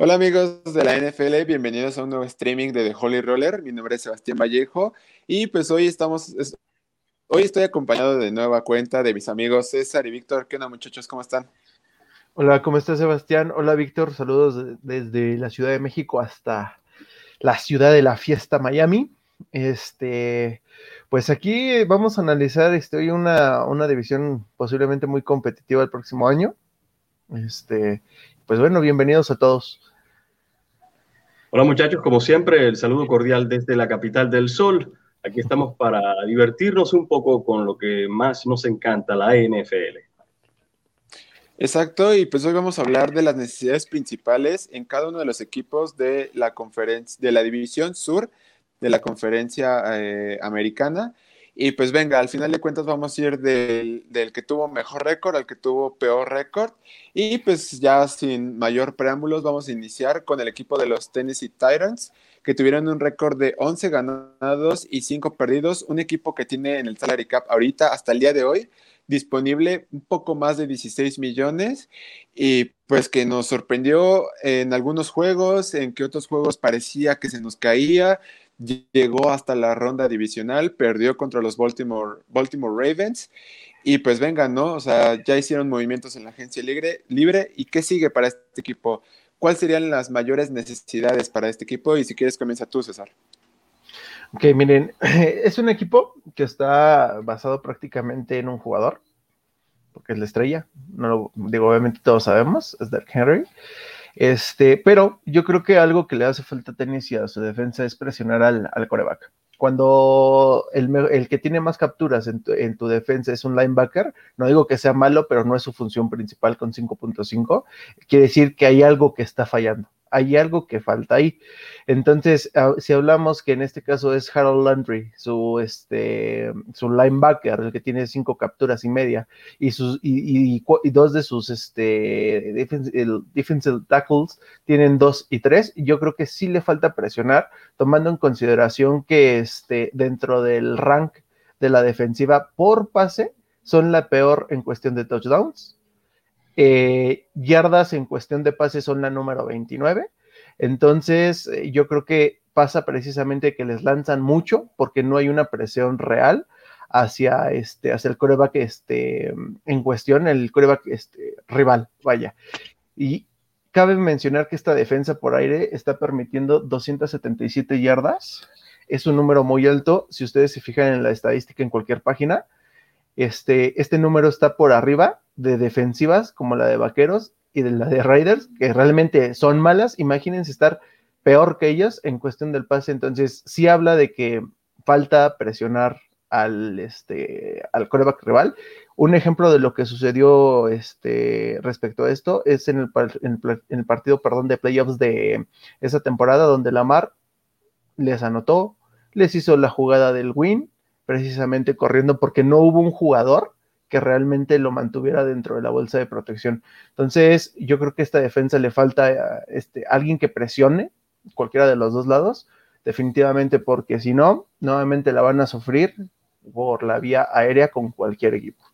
Hola amigos de la NFL, bienvenidos a un nuevo streaming de The Holy Roller. Mi nombre es Sebastián Vallejo y pues hoy estamos, hoy estoy acompañado de nueva cuenta de mis amigos César y Víctor. ¿Qué onda muchachos? ¿Cómo están? Hola, ¿cómo estás Sebastián? Hola Víctor, saludos desde la Ciudad de México hasta la ciudad de la fiesta Miami. Este, pues aquí vamos a analizar este, hoy una, una división posiblemente muy competitiva el próximo año. Este, pues bueno, bienvenidos a todos. Hola muchachos, como siempre, el saludo cordial desde la capital del sol. Aquí estamos para divertirnos un poco con lo que más nos encanta, la NFL. Exacto, y pues hoy vamos a hablar de las necesidades principales en cada uno de los equipos de la conferencia, de la división sur de la conferencia eh, americana y pues venga, al final de cuentas vamos a ir del, que tuvo mejor récord al que tuvo peor récord. Y pues ya sin mayor preámbulos vamos a iniciar con el equipo de los Tennessee Titans, que tuvieron un récord de 11 ganados y 5 perdidos. Un equipo que tiene en el salary cap ahorita, hasta el día de hoy, disponible un poco más de 16 millones y pues que nos sorprendió en algunos juegos, en que otros juegos parecía que se nos caía, llegó hasta la ronda divisional, perdió contra los Baltimore, Ravens. Y pues venga, ¿no? O sea, ya hicieron movimientos en la agencia libre. ¿Y qué sigue para este equipo? ¿Cuáles serían las mayores necesidades para este equipo? Y si quieres, comienza tú, César. Ok, miren, es un equipo que está basado prácticamente en un jugador, porque es la estrella. No lo digo, obviamente todos sabemos, es Derek Henry. Este, pero yo creo que algo que le hace falta a y a su defensa es presionar al, al coreback. Cuando el, que tiene más capturas en tu, en tu, defensa es un linebacker, no digo que sea malo, pero no es su función principal con 5.5, quiere decir que hay algo que está fallando hay algo que falta ahí. Entonces, ah, si hablamos que en este caso es Harold Landry, su, este, su linebacker, el que tiene cinco capturas y media, y, sus, y, dos de sus este, defensive, tackles tienen dos y tres, yo creo que sí le falta presionar, tomando en consideración que este, dentro del rank de la defensiva por pase son la peor en cuestión de touchdowns eh, yardas en cuestión de pases son la número 29. Entonces, eh, yo creo que pasa precisamente que les lanzan mucho porque no hay una presión real hacia, este, hacia el coreback este, en cuestión, el coreback este, rival, vaya. Y cabe mencionar que esta defensa por aire está permitiendo 277 yardas. Es un número muy alto. Si ustedes se fijan en la estadística en cualquier página, este, este número está por arriba de defensivas como la de Vaqueros y de la de Raiders, que realmente son malas. Imagínense estar peor que ellos en cuestión del pase. Entonces, sí habla de que falta presionar al, este, al coreback rival. Un ejemplo de lo que sucedió este, respecto a esto es en el, en el partido perdón, de playoffs de esa temporada, donde Lamar les anotó, les hizo la jugada del win precisamente corriendo porque no hubo un jugador que realmente lo mantuviera dentro de la bolsa de protección. Entonces, yo creo que a esta defensa le falta eh, este, alguien que presione cualquiera de los dos lados, definitivamente, porque si no, nuevamente la van a sufrir por la vía aérea con cualquier equipo.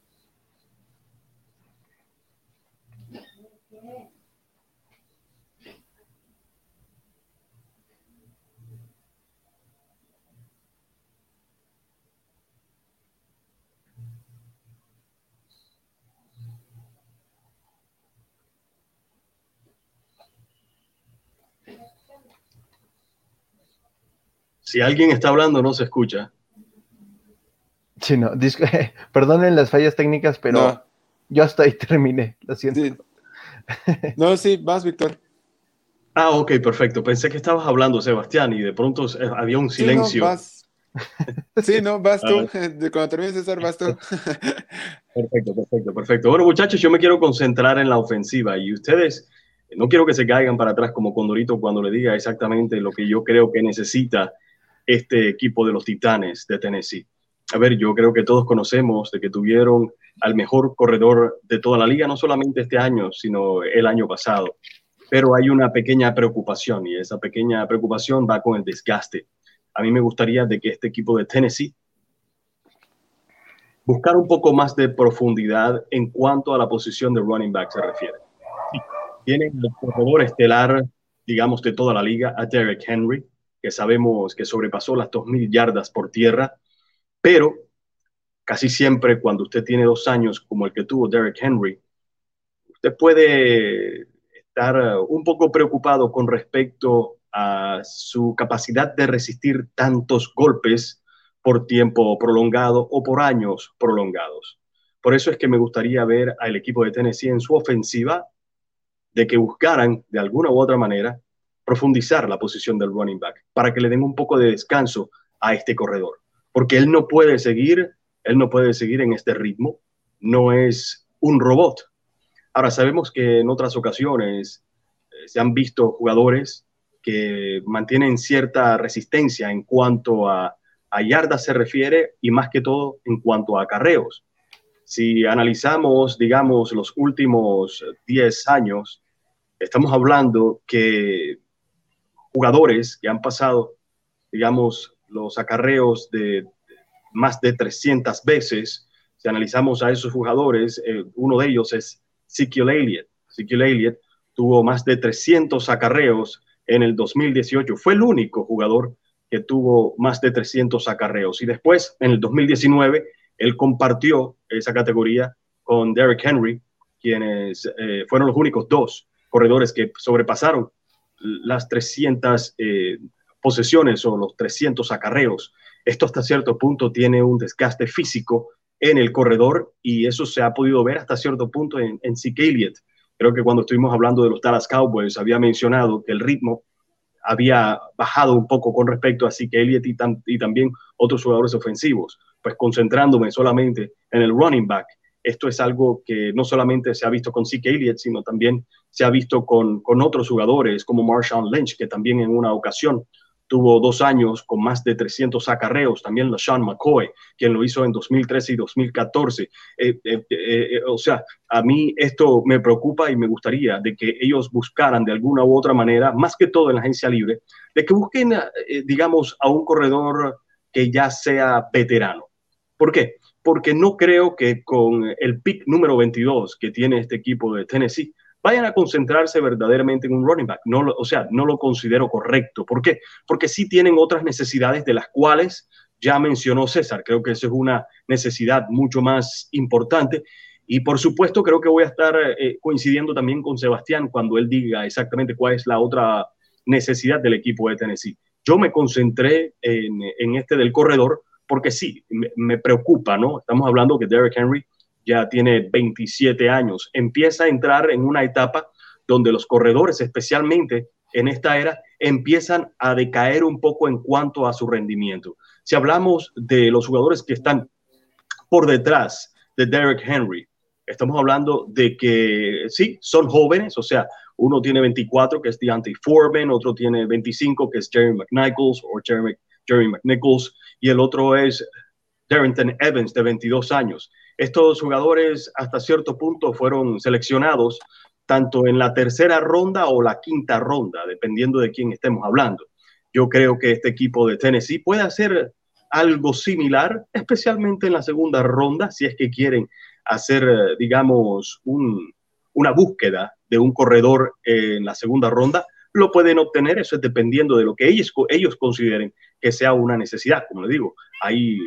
Si alguien está hablando, no se escucha. Sí, no, perdonen las fallas técnicas, pero yo hasta ahí terminé, lo siento. No, sí, vas, Víctor. Ah, ok, perfecto. Pensé que estabas hablando, Sebastián, y de pronto eh, había un silencio. Sí, no, vas. tú. Cuando termines César, vas tú. Perfecto, perfecto, perfecto. Bueno, muchachos, yo me quiero concentrar en la ofensiva y ustedes, no quiero que se caigan para atrás como Condorito cuando le diga exactamente lo que yo creo que necesita este equipo de los Titanes de Tennessee. A ver, yo creo que todos conocemos de que tuvieron al mejor corredor de toda la liga, no solamente este año, sino el año pasado. Pero hay una pequeña preocupación y esa pequeña preocupación va con el desgaste. A mí me gustaría de que este equipo de Tennessee buscar un poco más de profundidad en cuanto a la posición de running back se refiere. tienen el corredor estelar digamos, de toda la liga, a Derek Henry, que sabemos que sobrepasó las 2.000 yardas por tierra, pero casi siempre cuando usted tiene dos años como el que tuvo Derek Henry, usted puede estar un poco preocupado con respecto a su capacidad de resistir tantos golpes por tiempo prolongado o por años prolongados. Por eso es que me gustaría ver al equipo de Tennessee en su ofensiva de que buscaran de alguna u otra manera profundizar la posición del running back para que le den un poco de descanso a este corredor, porque él no puede seguir, él no puede seguir en este ritmo, no es un robot. Ahora sabemos que en otras ocasiones eh, se han visto jugadores que mantienen cierta resistencia en cuanto a, a yardas se refiere y más que todo en cuanto a acarreos. Si analizamos, digamos, los últimos 10 años, estamos hablando que jugadores que han pasado, digamos, los acarreos de más de 300 veces, si analizamos a esos jugadores, eh, uno de ellos es Ezekiel Elliott. Ezekiel Elliott tuvo más de 300 acarreos en el 2018. Fue el único jugador que tuvo más de 300 acarreos. Y después, en el 2019, él compartió esa categoría con Derrick Henry, quienes eh, fueron los únicos dos corredores que sobrepasaron las 300 eh, posesiones o los 300 acarreos. Esto hasta cierto punto tiene un desgaste físico en el corredor y eso se ha podido ver hasta cierto punto en, en Zeke Elliott. Creo que cuando estuvimos hablando de los Dallas Cowboys había mencionado que el ritmo había bajado un poco con respecto a Zeke Elliott y, y también otros jugadores ofensivos. Pues concentrándome solamente en el running back, esto es algo que no solamente se ha visto con Zeke Elliott, sino también se ha visto con, con otros jugadores como Marshawn Lynch, que también en una ocasión tuvo dos años con más de 300 acarreos, también LaShawn McCoy, quien lo hizo en 2013 y 2014. Eh, eh, eh, o sea, a mí esto me preocupa y me gustaría de que ellos buscaran de alguna u otra manera, más que todo en la agencia libre, de que busquen, digamos, a un corredor que ya sea veterano. ¿Por qué? Porque no creo que con el pick número 22 que tiene este equipo de Tennessee vayan a concentrarse verdaderamente en un running back. No o sea, no lo considero correcto. ¿Por qué? Porque sí tienen otras necesidades de las cuales ya mencionó César. Creo que esa es una necesidad mucho más importante. Y por supuesto, creo que voy a estar eh, coincidiendo también con Sebastián cuando él diga exactamente cuál es la otra necesidad del equipo de Tennessee. Yo me concentré en, en este del corredor porque sí, me, preocupa, ¿no? Estamos hablando que Derrick Henry ya tiene 27 años, empieza a entrar en una etapa donde los corredores, especialmente en esta era, empiezan a decaer un poco en cuanto a su rendimiento. Si hablamos de los jugadores que están por detrás de Derrick Henry, estamos hablando de que sí, son jóvenes, o sea, uno tiene 24, que es Deontay Foreman, otro tiene 25, que es Jerry McNichols o Jerry, Jerry McNichols, y el otro es Darrington Evans, de 22 años. Estos jugadores hasta cierto punto fueron seleccionados tanto en la tercera ronda o la quinta ronda, dependiendo de quién estemos hablando. Yo creo que este equipo de Tennessee puede hacer algo similar, especialmente en la segunda ronda, si es que quieren hacer, digamos, una búsqueda de un corredor en la segunda ronda, lo pueden obtener, eso es dependiendo de lo que ellos, ellos consideren que sea una necesidad. Como le digo, hay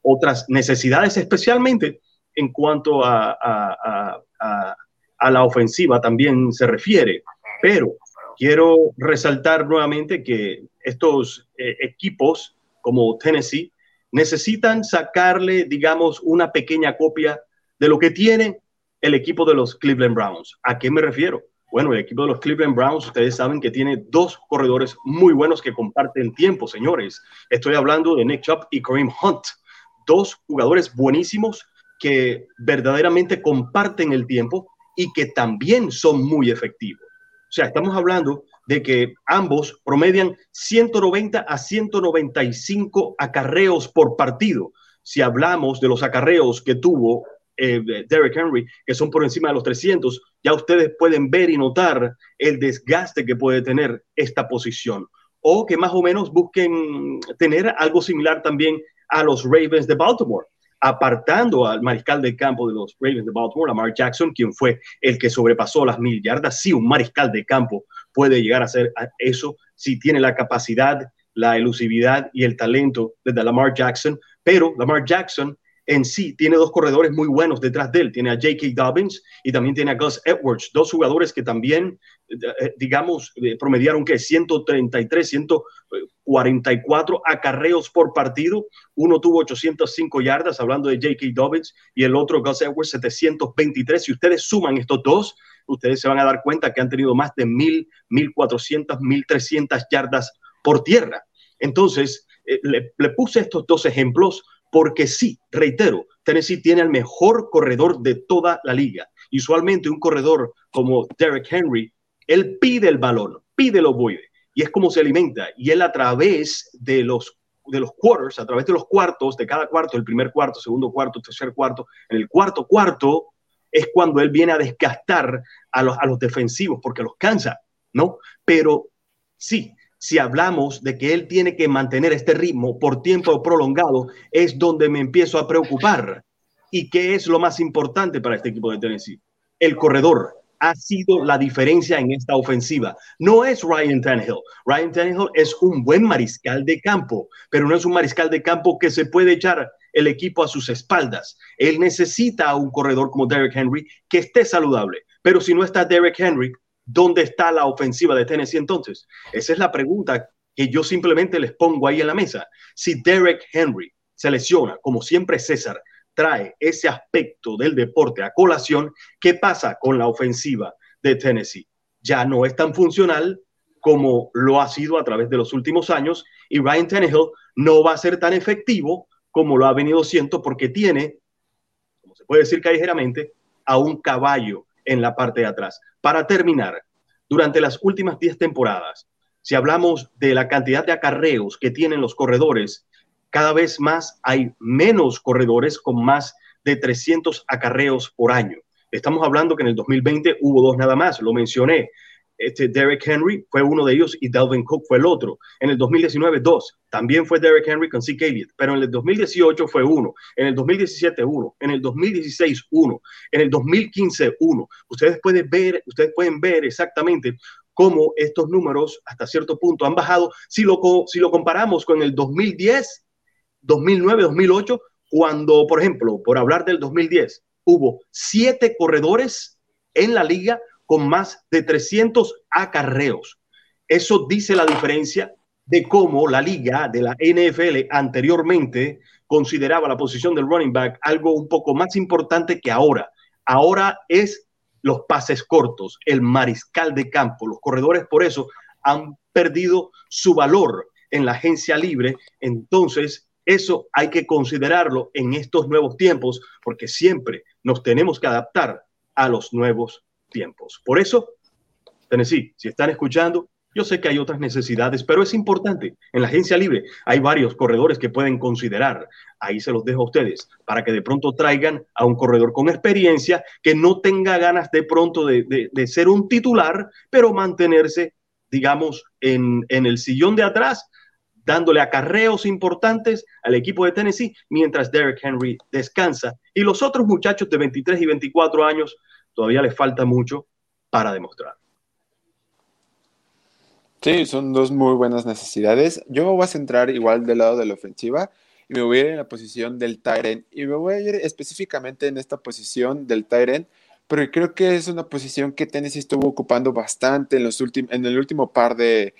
otras necesidades, especialmente en cuanto a, a, la ofensiva también se refiere. Pero quiero resaltar nuevamente que estos eh, equipos como Tennessee necesitan sacarle, digamos, una pequeña copia de lo que tiene el equipo de los Cleveland Browns. ¿A qué me refiero? Bueno, el equipo de los Cleveland Browns, ustedes saben que tiene dos corredores muy buenos que comparten tiempo, señores. Estoy hablando de Nick Chubb y Kareem Hunt, dos jugadores buenísimos que verdaderamente comparten el tiempo y que también son muy efectivos. O sea, estamos hablando de que ambos promedian 190 a 195 acarreos por partido. Si hablamos de los acarreos que tuvo eh, Derrick Henry, que son por encima de los 300, ya ustedes pueden ver y notar el desgaste que puede tener esta posición. O que más o menos busquen tener algo similar también a los Ravens de Baltimore, apartando al mariscal de campo de los Ravens de Baltimore, Lamar Jackson, quien fue el que sobrepasó las mil yardas. Sí, un mariscal de campo puede llegar a hacer eso si tiene la capacidad, la elusividad y el talento de Lamar Jackson. Pero Lamar Jackson en sí tiene dos corredores muy buenos detrás de él. Tiene a J.K. Dobbins y también tiene a Gus Edwards, dos jugadores que también, eh, eh, digamos, eh, promediaron que 133, 144 acarreos por partido. Uno tuvo 805 yardas, hablando de J.K. Dobbins, y el otro, Gus Edwards, 723. Si ustedes suman estos dos, ustedes se van a dar cuenta que han tenido más de 1.000, 1.400, 1.300 yardas por tierra. Entonces, le, le puse estos dos ejemplos porque sí, reitero, Tennessee tiene el mejor corredor de toda la liga. Usualmente un corredor como Derek Henry, él pide el balón, pide los ovoide, y es como se alimenta. Y él a través de los, de los quarters, a través de los cuartos, de cada cuarto, el primer cuarto, segundo cuarto, tercer cuarto, en el cuarto cuarto es cuando él viene a desgastar a los, a los defensivos porque los cansa, ¿no? Pero sí, si hablamos de que él tiene que mantener este ritmo por tiempo prolongado, es donde me empiezo a preocupar. ¿Y qué es lo más importante para este equipo de Tennessee? El corredor ha sido la diferencia en esta ofensiva. No es Ryan Tannehill. Ryan Tannehill es un buen mariscal de campo, pero no es un mariscal de campo que se puede echar el equipo a sus espaldas. Él necesita a un corredor como Derek Henry que esté saludable. Pero si no está Derek Henry, ¿Dónde está la ofensiva de Tennessee entonces? Esa es la pregunta que yo simplemente les pongo ahí en la mesa. Si Derek Henry se lesiona, como siempre César trae ese aspecto del deporte a colación, ¿qué pasa con la ofensiva de Tennessee? Ya no es tan funcional como lo ha sido a través de los últimos años y Ryan Tannehill no va a ser tan efectivo como lo ha venido siendo porque tiene, como se puede decir callejeramente, a un caballo en la parte de atrás. Para terminar, durante las últimas 10 temporadas, si hablamos de la cantidad de acarreos que tienen los corredores, cada vez más hay menos corredores con más de 300 acarreos por año. Estamos hablando que en el 2020 hubo dos nada más, lo mencioné este Derek Henry fue uno de ellos y Dalvin Cook fue el otro. En el 2019, dos. También fue Derek Henry con Zeke Elliott, pero en el 2018 fue uno. En el 2017, uno. En el 2016, uno. En el 2015, uno. Ustedes pueden ver, ustedes pueden ver exactamente cómo estos números hasta cierto punto han bajado si lo, si lo comparamos con el 2010, 2009, 2008, cuando, por ejemplo, por hablar del 2010, hubo siete corredores en la liga con más de 300 acarreos. Eso dice la diferencia de cómo la liga de la NFL anteriormente consideraba la posición del running back algo un poco más importante que ahora. Ahora es los pases cortos, el mariscal de campo. Los corredores por eso han perdido su valor en la agencia libre. Entonces, eso hay que considerarlo en estos nuevos tiempos porque siempre nos tenemos que adaptar a los nuevos tiempos. Por eso, Tennessee, si están escuchando, yo sé que hay otras necesidades, pero es importante. En la agencia libre hay varios corredores que pueden considerar. Ahí se los dejo a ustedes para que de pronto traigan a un corredor con experiencia que no tenga ganas de pronto de, ser un titular, pero mantenerse, digamos, en, en el sillón de atrás, dándole acarreos importantes al equipo de Tennessee mientras Derek Henry descansa. Y los otros muchachos de 23 y 24 años todavía le falta mucho para demostrar. Sí, son dos muy buenas necesidades. Yo me voy a centrar igual del lado de la ofensiva y me voy a ir en la posición del Tyrant. Y me voy a ir específicamente en esta posición del Tyrant, porque creo que es una posición que Tennessee estuvo ocupando bastante en, los en el último par de,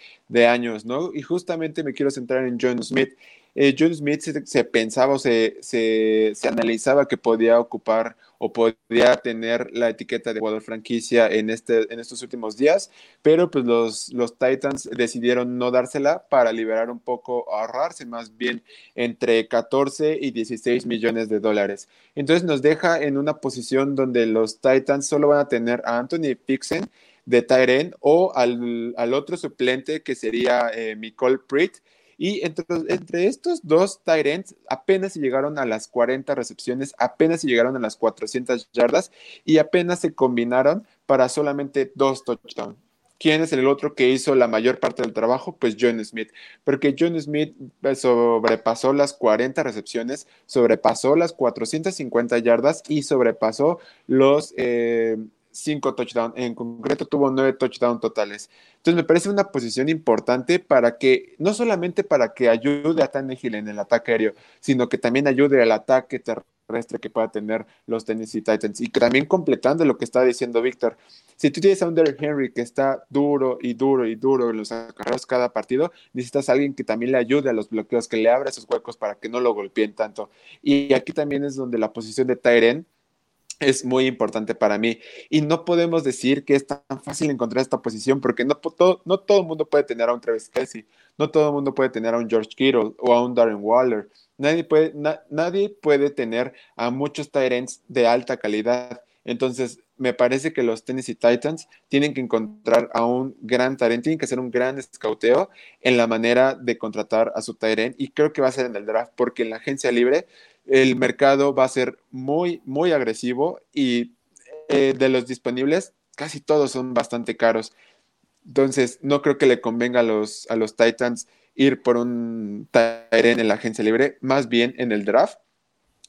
años, ¿no? Y justamente me quiero centrar en John Smith. Eh, John Smith se, pensaba o se, se, analizaba que podía ocupar o podría tener la etiqueta de jugador franquicia en, este, en estos últimos días, pero pues los, los Titans decidieron no dársela para liberar un poco, ahorrarse más bien entre 14 y 16 millones de dólares. Entonces nos deja en una posición donde los Titans solo van a tener a Anthony Pixen de Tyren o al, otro suplente que sería eh, Nicole Pritt y entre, entre estos dos Tyrants apenas se llegaron a las 40 recepciones, apenas se llegaron a las 400 yardas y apenas se combinaron para solamente dos touchdowns. ¿Quién es el otro que hizo la mayor parte del trabajo? Pues John Smith, porque John Smith eh, sobrepasó las 40 recepciones, sobrepasó las 450 yardas y sobrepasó los eh, cinco touchdowns, en concreto tuvo nueve touchdowns totales. Entonces me parece una posición importante para que, no solamente para que ayude a Tannehill en el ataque aéreo, sino que también ayude al ataque terrestre que pueda tener los Tennessee Titans. Y también completando lo que está diciendo Víctor, si tú tienes a un Derrick Henry que está duro y duro y duro en los acarreos cada partido, necesitas a alguien que también le ayude a los bloqueos, que le abra esos huecos para que no lo golpeen tanto. Y aquí también es donde la posición de Tyren es muy importante para mí. Y no podemos decir que es tan fácil encontrar esta posición porque no todo, no todo el mundo puede tener a un Travis Kelsey, no todo el mundo puede tener a un George Kittle o a un Darren Waller. Nadie puede, nadie puede tener a muchos Tyrants de alta calidad. Entonces, me parece que los Tennessee Titans tienen que encontrar a un gran Tyrant, tienen que hacer un gran escauteo en la manera de contratar a su Tyrant y creo que va a ser en el draft porque en la agencia libre el mercado va a ser muy, muy agresivo y eh, de los disponibles, casi todos son bastante caros. Entonces, no creo que le convenga a los, a los Titans ir por un Tyrant en la agencia libre, más bien en el draft.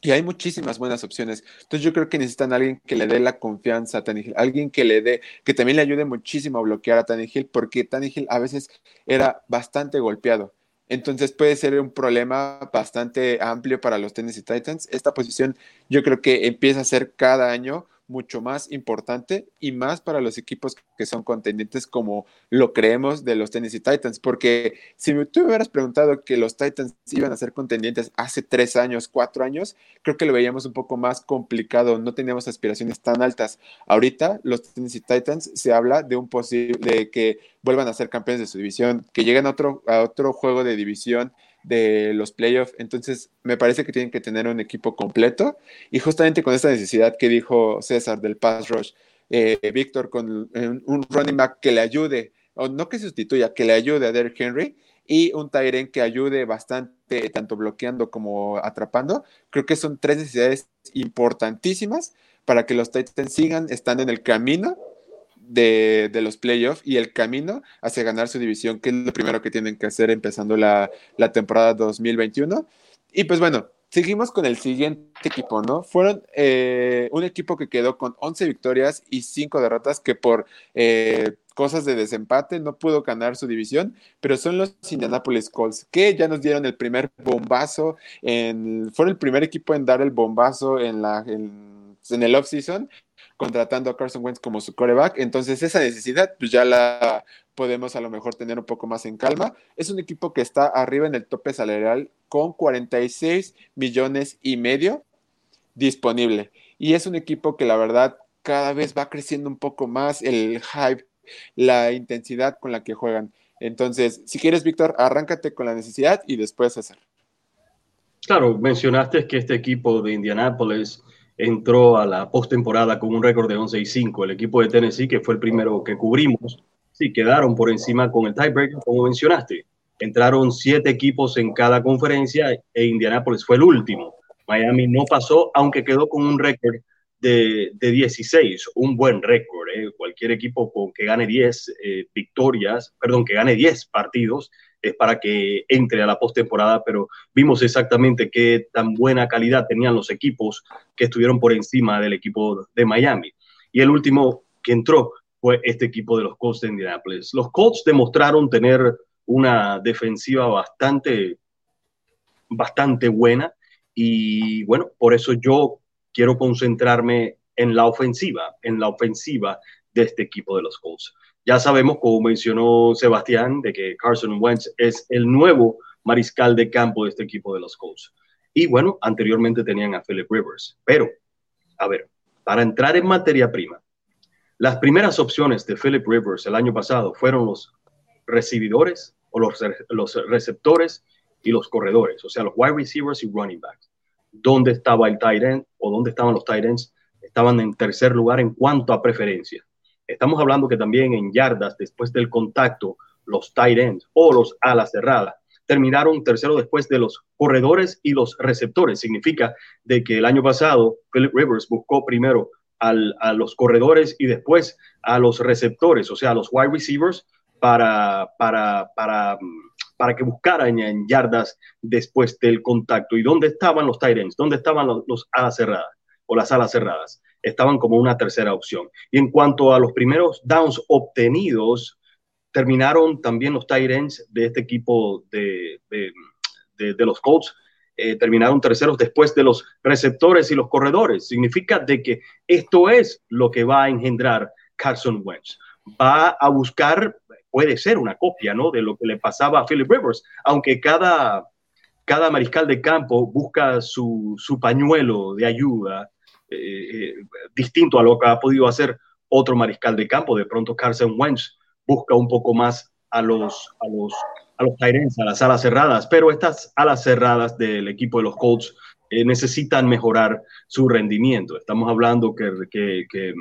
Y hay muchísimas buenas opciones. Entonces yo creo que necesitan a alguien que le dé la confianza a Tannehill, alguien que le dé, que también le ayude muchísimo a bloquear a Tannehill, porque Tannehill a veces era bastante golpeado. Entonces puede ser un problema bastante amplio para los Tennessee Titans. Esta posición yo creo que empieza a ser cada año mucho más importante y más para los equipos que son contendientes como lo creemos de los Tennessee Titans, porque si tú me hubieras preguntado que los Titans iban a ser contendientes hace tres años, cuatro años, creo que lo veíamos un poco más complicado, no teníamos aspiraciones tan altas. Ahorita los Tennessee Titans se habla de un posible, de que vuelvan a ser campeones de su división, que lleguen a otro, a otro juego de división de los playoffs. Entonces, me parece que tienen que tener un equipo completo. Y justamente con esta necesidad que dijo César del pass rush, eh, Víctor con un running back que le ayude, o no que sustituya, que le ayude a Derrick Henry y un Tyren que ayude bastante, tanto bloqueando como atrapando. Creo que son tres necesidades importantísimas para que los Titans sigan estando en el camino de, los playoffs y el camino hacia ganar su división, que es lo primero que tienen que hacer empezando la, temporada 2021. Y pues bueno, seguimos con el siguiente equipo, ¿no? Fueron eh, un equipo que quedó con 11 victorias y 5 derrotas, que por eh, cosas de desempate no pudo ganar su división, pero son los Indianapolis Colts, que ya nos dieron el primer bombazo, en, fueron el primer equipo en dar el bombazo en, la, en el offseason contratando a Carson Wentz como su coreback. Entonces, esa necesidad, pues ya la podemos a lo mejor tener un poco más en calma. Es un equipo que está arriba en el tope salarial con 46 millones y medio disponible. Y es un equipo que la verdad cada vez va creciendo un poco más el hype, la intensidad con la que juegan. Entonces, si quieres, Víctor, arráncate con la necesidad y después hacer. Claro, mencionaste que este equipo de Indianápolis entró a la postemporada con un récord de 11 y 5. El equipo de Tennessee, que fue el primero que cubrimos, sí, quedaron por encima con el tiebreaker, como mencionaste. Entraron siete equipos en cada conferencia e Indianapolis fue el último. Miami no pasó, aunque quedó con un récord de, de 16, un buen récord. ¿eh? Cualquier equipo con que gane 10 eh, victorias, perdón, que gane 10 partidos, es para que entre a la postemporada, pero vimos exactamente qué tan buena calidad tenían los equipos que estuvieron por encima del equipo de Miami. Y el último que entró fue este equipo de los Colts de Indianapolis. Los Colts demostraron tener una defensiva bastante, bastante buena y bueno, por eso yo quiero concentrarme en la ofensiva, en la ofensiva de este equipo de los Colts. Ya sabemos, como mencionó Sebastián, de que Carson Wentz es el nuevo mariscal de campo de este equipo de los Colts. Y bueno, anteriormente tenían a Philip Rivers. Pero, a ver, para entrar en materia prima, las primeras opciones de Philip Rivers el año pasado fueron los recibidores o los, receptores y los corredores, o sea, los wide receivers y running backs. ¿Dónde estaba el tight end o dónde estaban los tight ends? Estaban en tercer lugar en cuanto a preferencia. Estamos hablando que también en yardas, después del contacto, los tight ends o los alas cerradas terminaron tercero después de los corredores y los receptores. Significa de que el año pasado Philip Rivers buscó primero a los corredores y después a los receptores, o sea, a los wide receivers, para, para, para, para que buscaran en yardas después del contacto. ¿Y dónde estaban los tight ends? ¿Dónde estaban los, los alas cerradas o las alas cerradas? Estaban como una tercera opción. Y en cuanto a los primeros downs obtenidos, terminaron también los tight ends de este equipo de, de, los Colts. Eh, terminaron terceros después de los receptores y los corredores. Significa de que esto es lo que va a engendrar Carson Wentz. Va a buscar, puede ser una copia, ¿no? De lo que le pasaba a Philip Rivers, aunque cada, cada mariscal de campo busca su, su pañuelo de ayuda eh, eh, distinto a lo que ha podido hacer otro mariscal de campo. De pronto Carson Wentz busca un poco más a los, a los, a los a las alas cerradas, pero estas alas cerradas del equipo de los Colts eh, necesitan mejorar su rendimiento. Estamos hablando que, que, que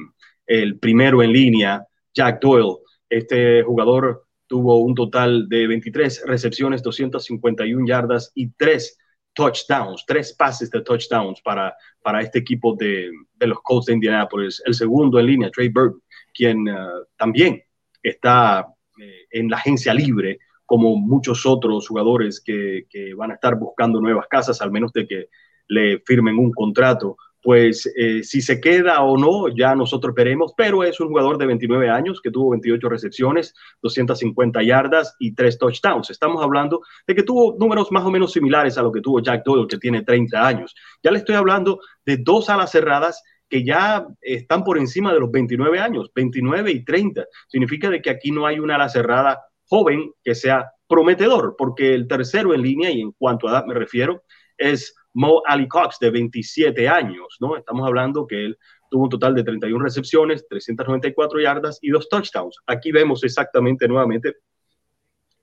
el primero en línea, Jack Doyle, este jugador tuvo un total de 23 recepciones, 251 yardas y 3 touchdowns, tres pases de touchdowns para, para este equipo de, de los Colts de Indianapolis. El segundo en línea, Trey Bird, quien eh, también está eh, en la agencia libre, como muchos otros jugadores que, que, van a estar buscando nuevas casas, al menos de que le firmen un contrato pues eh, si se queda o no, ya nosotros veremos, pero es un jugador de 29 años que tuvo 28 recepciones, 250 yardas y 3 touchdowns. Estamos hablando de que tuvo números más o menos similares a lo que tuvo Jack Doyle, que tiene 30 años. Ya le estoy hablando de dos alas cerradas que ya están por encima de los 29 años, 29 y 30. Significa de que aquí no hay una ala cerrada joven que sea prometedor, porque el tercero en línea, y en cuanto a edad me refiero, es Mo Ali Cox, de 27 años, ¿no? Estamos hablando que él tuvo un total de 31 recepciones, 394 yardas y dos touchdowns. Aquí vemos exactamente nuevamente,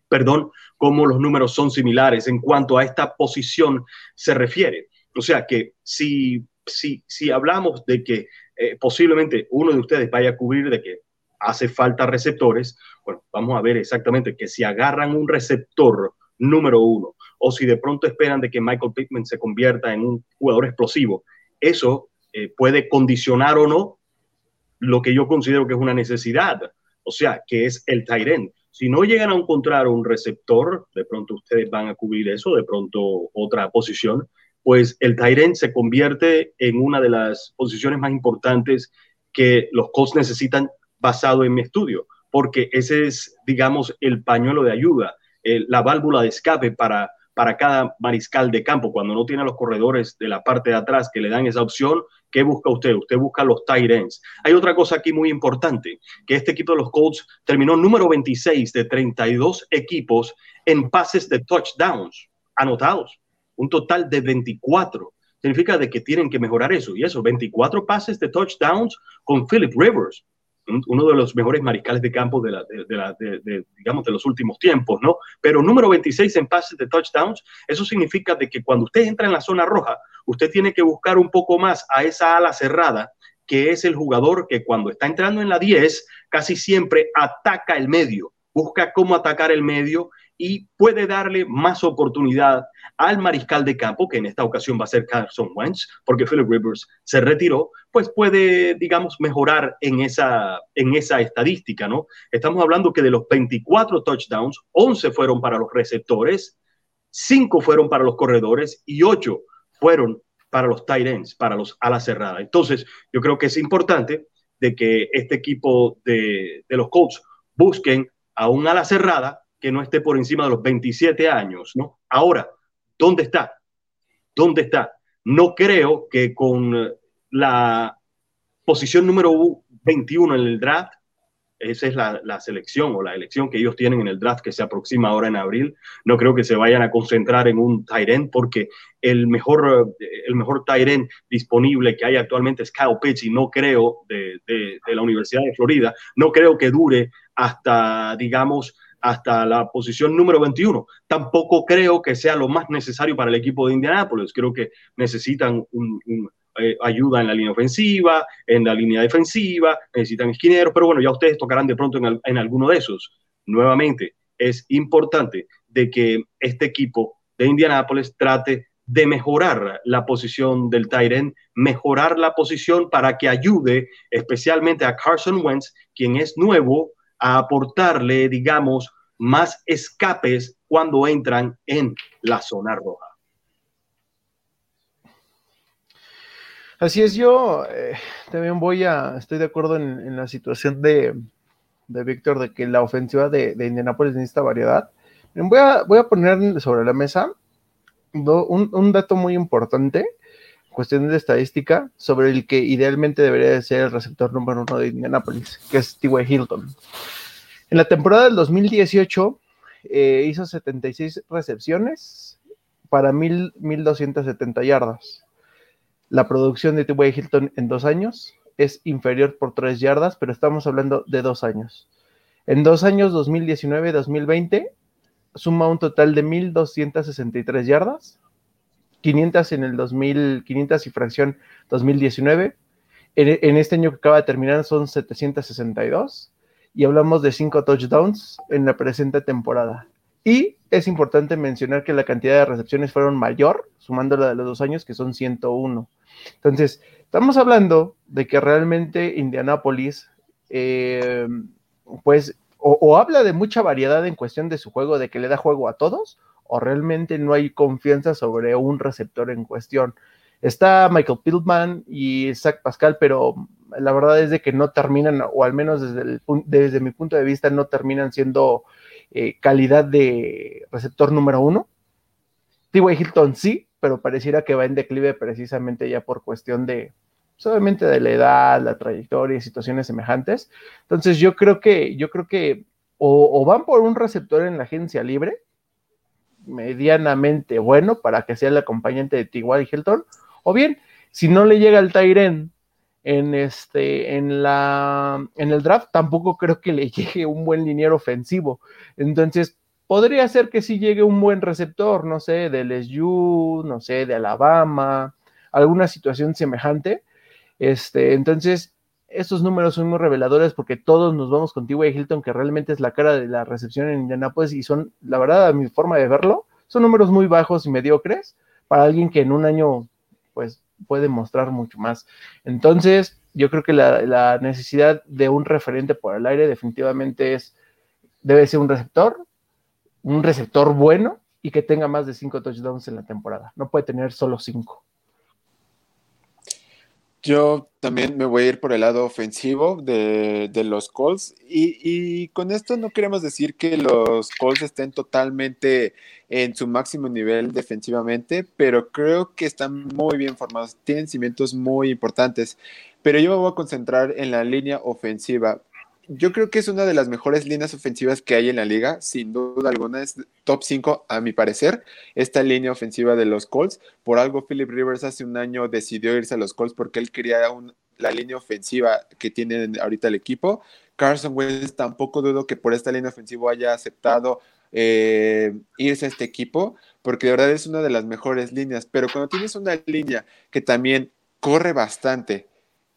perdón, cómo los números son similares en cuanto a esta posición se refiere. O sea que si, si, si hablamos de que eh, posiblemente uno de ustedes vaya a cubrir de que hace falta receptores, bueno, vamos a ver exactamente que si agarran un receptor número uno o si de pronto esperan de que Michael Pittman se convierta en un jugador explosivo. Eso eh, puede condicionar o no lo que yo considero que es una necesidad, o sea, que es el Tyren. Si no llegan a encontrar un receptor, de pronto ustedes van a cubrir eso, de pronto otra posición, pues el Tyren se convierte en una de las posiciones más importantes que los Colts necesitan basado en mi estudio, porque ese es, digamos, el pañuelo de ayuda, la válvula de escape para para cada mariscal de campo. Cuando no tiene los corredores de la parte de atrás que le dan esa opción, ¿qué busca usted? Usted busca los tight ends. Hay otra cosa aquí muy importante, que este equipo de los Colts terminó número 26 de 32 equipos en pases de touchdowns anotados, un total de 24. Significa de que tienen que mejorar eso. Y eso, 24 pases de touchdowns con Philip Rivers uno de los mejores mariscales de campo de, de los últimos tiempos, ¿no? Pero número 26 en pases de touchdowns, eso significa de que cuando usted entra en la zona roja, usted tiene que buscar un poco más a esa ala cerrada, que es el jugador que cuando está entrando en la 10, casi siempre ataca el medio, busca cómo atacar el medio y puede darle más oportunidad al mariscal de campo, que en esta ocasión va a ser Carson Wentz, porque Philip Rivers se retiró, pues puede, digamos, mejorar en esa, en esa estadística, ¿no? Estamos hablando que de los 24 touchdowns, 11 fueron para los receptores, 5 fueron para los corredores y 8 fueron para los tight ends, para los alas cerradas. Entonces, yo creo que es importante de que este equipo de, los Colts busquen a un ala cerrada que no esté por encima de los 27 años, ¿no? Ahora, ¿dónde está? ¿Dónde está? No creo que con la posición número 21 en el draft, esa es la, selección o la elección que ellos tienen en el draft que se aproxima ahora en abril. No creo que se vayan a concentrar en un Tyren porque el mejor, el mejor Tyren disponible que hay actualmente es Kyle Pitts y no creo de, de la Universidad de Florida, no creo que dure hasta, digamos, hasta la posición número 21. Tampoco creo que sea lo más necesario para el equipo de Indianápolis. Creo que necesitan eh, ayuda en la línea ofensiva, en la línea defensiva, necesitan esquineros, pero bueno, ya ustedes tocarán de pronto en, en alguno de esos. Nuevamente, es importante de que este equipo de Indianápolis trate de mejorar la posición del Tyren, mejorar la posición para que ayude especialmente a Carson Wentz, quien es nuevo, a aportarle, digamos, más escapes cuando entran en la zona roja. Así es, yo eh, también voy a, estoy de acuerdo en, la situación de, de, Víctor de que la ofensiva de, de Indianapolis necesita variedad. Voy a, voy a poner sobre la mesa un, un dato muy importante cuestión de estadística sobre el que idealmente debería ser el receptor número uno de Indianapolis, que es T.Y. Hilton. En la temporada del 2018 eh, hizo 76 recepciones para 1.270 yardas. La producción de T.Y. Hilton en dos años es inferior por tres yardas, pero estamos hablando de dos años. En dos años, 2019-2020, suma un total de 1.263 yardas, 500 en el 2000, 500 y fracción 2019. En, en, este año que acaba de terminar son 762 y hablamos de 5 touchdowns en la presente temporada. Y es importante mencionar que la cantidad de recepciones fueron mayor, sumando la de los dos años, que son 101. Entonces, estamos hablando de que realmente Indianapolis, eh, pues, o habla de mucha variedad en cuestión de su juego, de que le da juego a todos, o realmente no hay confianza sobre un receptor en cuestión. Está Michael Piltman y Zach Pascal, pero la verdad es de que no terminan, o al menos desde, desde mi punto de vista, no terminan siendo eh, calidad de receptor número uno. T.Y. Hilton sí, pero pareciera que va en declive precisamente ya por cuestión de, solamente de la edad, la trayectoria y situaciones semejantes. Entonces yo creo que, yo creo que o van por un receptor en la agencia libre, medianamente bueno para que sea el acompañante de T.Y. Hilton, o bien, si no le llega el Tyren en este en la en el draft, tampoco creo que le llegue un buen liniero ofensivo. Entonces, podría ser que sí llegue un buen receptor, no sé, de LSU, no sé, de Alabama, alguna situación semejante. Este, entonces, estos números son muy reveladores porque todos nos vamos con T.Y. Hilton, que realmente es la cara de la recepción en Indianapolis, y son, la verdad, a mi forma de verlo, son números muy bajos y mediocres para alguien que en un año, pues, puede mostrar mucho más. Entonces, yo creo que la, necesidad de un referente por el aire definitivamente es, debe ser un receptor, un receptor bueno y que tenga más de cinco touchdowns en la temporada. No puede tener solo cinco. Yo también me voy a ir por el lado ofensivo de, los Colts y, con esto no queremos decir que los Colts estén totalmente en su máximo nivel defensivamente, pero creo que están muy bien formados, tienen cimientos muy importantes, pero yo me voy a concentrar en la línea ofensiva yo creo que es una de las mejores líneas ofensivas que hay en la liga, sin duda alguna, es top 5 a mi parecer, esta línea ofensiva de los Colts. Por algo Philip Rivers hace un año decidió irse a los Colts porque él quería la línea ofensiva que tiene ahorita el equipo. Carson Wentz tampoco dudo que por esta línea ofensiva haya aceptado eh, irse a este equipo, porque de verdad es una de las mejores líneas, pero cuando tienes una línea que también corre bastante,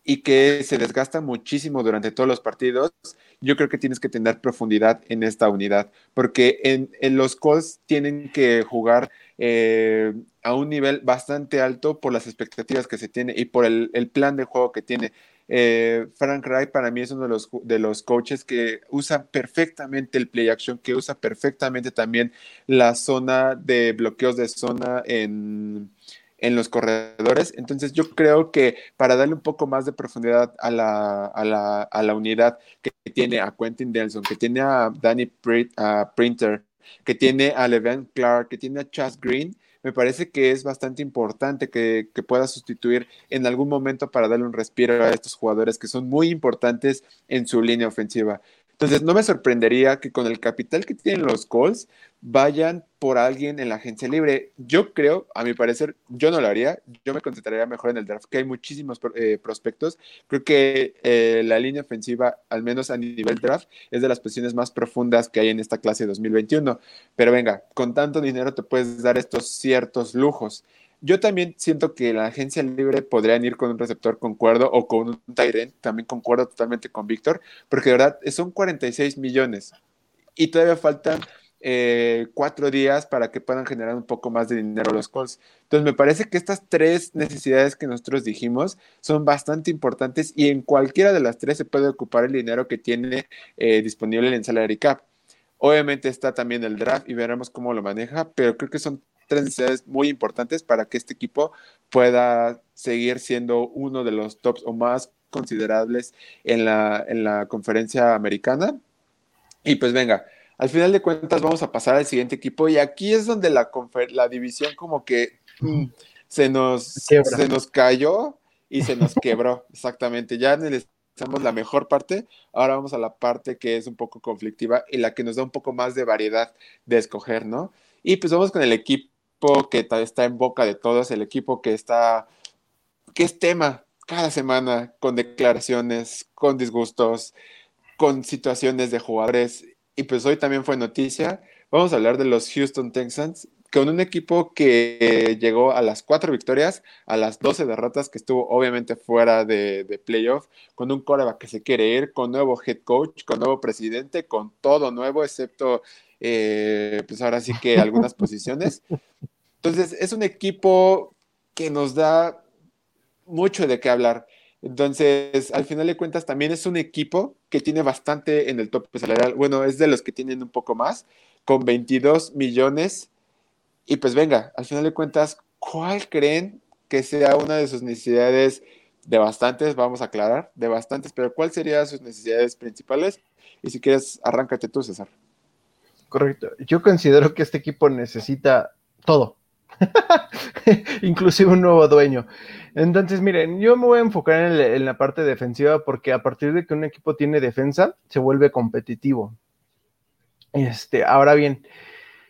y que se desgasta muchísimo durante todos los partidos, yo creo que tienes que tener profundidad en esta unidad, porque en, los Colts tienen que jugar eh, a un nivel bastante alto por las expectativas que se tiene y por el, plan de juego que tiene. Eh, Frank Wright para mí es uno de los, de los coaches que usa perfectamente el play action, que usa perfectamente también la zona de bloqueos de zona en en los corredores. Entonces yo creo que para darle un poco más de profundidad a la, a la, a la unidad que tiene a Quentin Delson, que tiene a Danny Printer, que tiene a Levin Clark, que tiene a Chas Green, me parece que es bastante importante que, que, pueda sustituir en algún momento para darle un respiro a estos jugadores que son muy importantes en su línea ofensiva. Entonces, no me sorprendería que con el capital que tienen los Colts vayan por alguien en la agencia libre. Yo creo, a mi parecer, yo no lo haría. Yo me concentraría mejor en el draft, que hay muchísimos eh, prospectos. Creo que eh, la línea ofensiva, al menos a nivel draft, es de las posiciones más profundas que hay en esta clase de 2021. Pero venga, con tanto dinero te puedes dar estos ciertos lujos. Yo también siento que la agencia libre podrían ir con un receptor concuerdo o con un Tyrant, también concuerdo totalmente con Víctor, porque de verdad son 46 millones y todavía faltan eh, cuatro días para que puedan generar un poco más de dinero los Colts. Entonces me parece que estas tres necesidades que nosotros dijimos son bastante importantes y en cualquiera de las tres se puede ocupar el dinero que tiene eh, disponible en salary cap. Obviamente está también el draft y veremos cómo lo maneja, pero creo que son tres necesidades muy importantes para que este equipo pueda seguir siendo uno de los tops o más considerables en la, en la conferencia americana. Y pues venga, al final de cuentas vamos a pasar al siguiente equipo y aquí es donde la, la división como que mm, se, nos, se nos cayó y se nos quebró, exactamente. Ya analizamos la mejor parte, ahora vamos a la parte que es un poco conflictiva y la que nos da un poco más de variedad de escoger, ¿no? Y pues vamos con el equipo que está en boca de todos, el equipo que está, que es tema cada semana con declaraciones, con disgustos, con situaciones de jugadores. Y pues hoy también fue noticia. Vamos a hablar de los Houston Texans, con un equipo que llegó a las cuatro victorias, a las doce derrotas, que estuvo obviamente fuera de, de playoff, con un coreback que se quiere ir, con nuevo head coach, con nuevo presidente, con todo nuevo, excepto, eh, pues ahora sí que algunas posiciones. Entonces, es un equipo que nos da mucho de qué hablar. Entonces, al final de cuentas, también es un equipo que tiene bastante en el tope salarial. Bueno, es de los que tienen un poco más, con 22 millones. Y pues venga, al final de cuentas, ¿cuál creen que sea una de sus necesidades de bastantes? Vamos a aclarar, de bastantes, pero ¿cuál serían sus necesidades principales? Y si quieres, arráncate tú, César. Correcto. Yo considero que este equipo necesita todo. inclusive un nuevo dueño. Entonces, miren, yo me voy a enfocar en, la parte defensiva porque a partir de que un equipo tiene defensa, se vuelve competitivo. Este, ahora bien,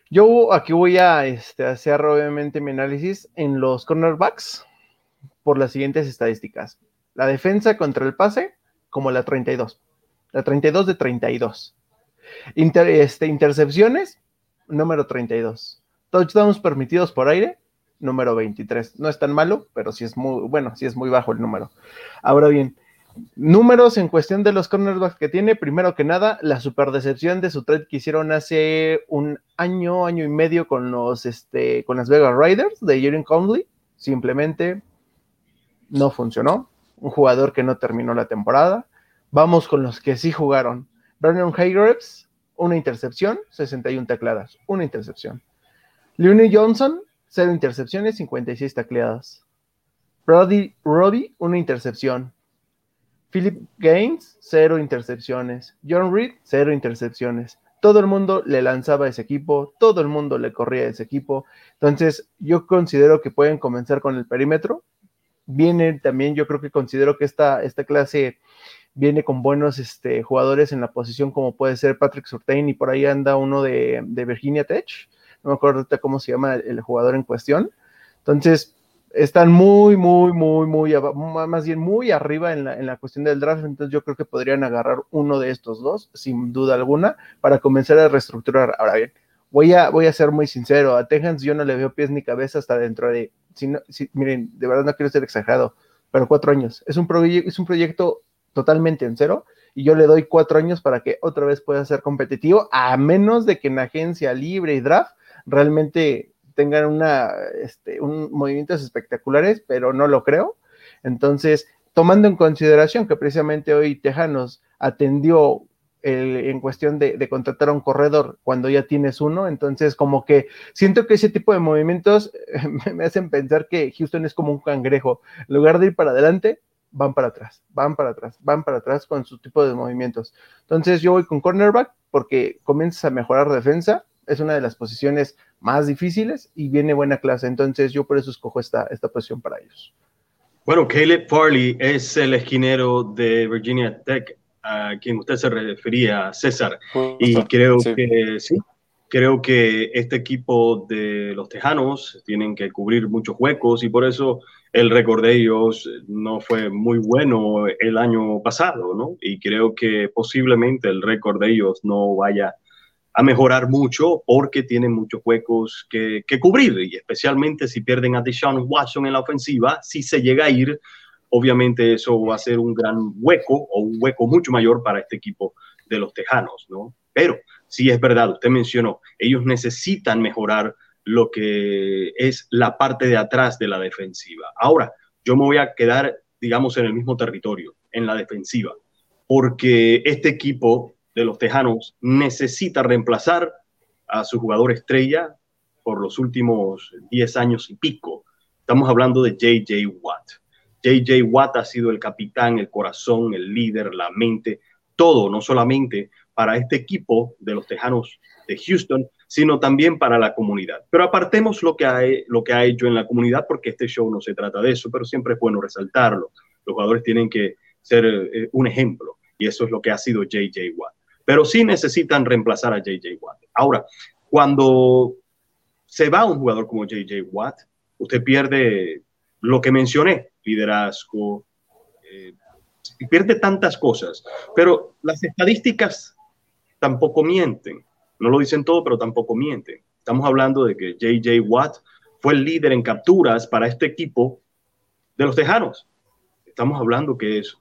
yo aquí voy a este, hacer obviamente mi análisis en los cornerbacks por las siguientes estadísticas. La defensa contra el pase, como la 32. La 32 de 32. este, intercepciones, número 32 touchdowns permitidos por aire, número 23. No es tan malo, pero sí es muy, bueno, sí es muy bajo el número. Ahora bien, números en cuestión de los cornerbacks que tiene, primero que nada, la super decepción de su trade que hicieron hace un año, año y medio con los, este, con las Vegas Riders de Jaren Conley, simplemente no funcionó. Un jugador que no terminó la temporada. Vamos con los que sí jugaron. Brandon Haygraves, una intercepción, 61 tecladas, una intercepción. Leonie Johnson, 0 intercepciones, 56 tacleadas. Brody Robbie, una intercepción. Philip Gaines, 0 intercepciones. John Reed, 0 intercepciones. Todo el mundo le lanzaba a ese equipo, todo el mundo le corría a ese equipo. Entonces, yo considero que pueden comenzar con el perímetro. Viene también, yo creo que considero que esta, esta clase viene con buenos este, jugadores en la posición, como puede ser Patrick Surtain, y por ahí anda uno de, de Virginia Tech no me acuerdo cómo se llama el, jugador en cuestión. Entonces, están muy, muy, muy, muy, más bien muy arriba en la, en la, cuestión del draft, entonces yo creo que podrían agarrar uno de estos dos, sin duda alguna, para comenzar a reestructurar. Ahora bien, voy a, voy a ser muy sincero, a Texans yo no le veo pies ni cabeza hasta dentro de, si si, miren, de verdad no quiero ser exagerado, pero cuatro años. Es un, es un proyecto totalmente en cero y yo le doy cuatro años para que otra vez pueda ser competitivo, a menos de que en agencia libre y draft realmente tengan este, un, movimientos espectaculares, pero no lo creo. Entonces, tomando en consideración que precisamente hoy Tejanos atendió en cuestión de, contratar a un corredor cuando ya tienes uno, entonces como que siento que ese tipo de movimientos me hacen pensar que Houston es como un cangrejo, en lugar de ir para adelante, van para atrás, van para atrás, van para atrás con su tipo de movimientos. Entonces yo voy con cornerback porque comienzas a mejorar defensa, es una de las posiciones más difíciles y viene buena clase. Entonces yo por eso escojo esta, esta posición para ellos. Bueno, Caleb Farley es el esquinero de Virginia Tech, a quien usted se refería, César. Y creo que sí, creo que este equipo de los Tejanos tienen que cubrir muchos huecos y por eso el récord de ellos no fue muy bueno el año pasado, ¿no? Y creo que posiblemente el récord de ellos no vaya a mejorar mucho porque tienen muchos huecos que, cubrir y especialmente si pierden a Deshaun Watson en la ofensiva, si se llega a ir, obviamente eso va a ser un gran hueco o un hueco mucho mayor para este equipo de los Tejanos, ¿no? Pero sí es verdad, usted mencionó, ellos necesitan mejorar lo que es la parte de atrás de la defensiva. Ahora, yo me voy a quedar, digamos, en el mismo territorio, en la defensiva, porque este equipo de los Tejanos necesita reemplazar a su jugador estrella por los últimos 10 años y pico. Estamos hablando de JJ Watt. JJ Watt ha sido el capitán, el corazón, el líder, la mente, todo, no solamente para este equipo de los Tejanos de Houston, sino también para la comunidad. Pero apartemos lo que, ha, hecho en la comunidad, porque este show no se trata de eso, pero siempre es bueno resaltarlo. Los jugadores tienen que ser eh, un ejemplo, y eso es lo que ha sido JJ Watt. Pero sí necesitan reemplazar a JJ Watt. Ahora, cuando se va un jugador como JJ Watt, usted pierde lo que mencioné, liderazgo, eh, pierde tantas cosas, pero las estadísticas tampoco mienten. No lo dicen todo, pero tampoco mienten. Estamos hablando de que JJ Watt fue el líder en capturas para este equipo de los Tejanos. Estamos hablando que es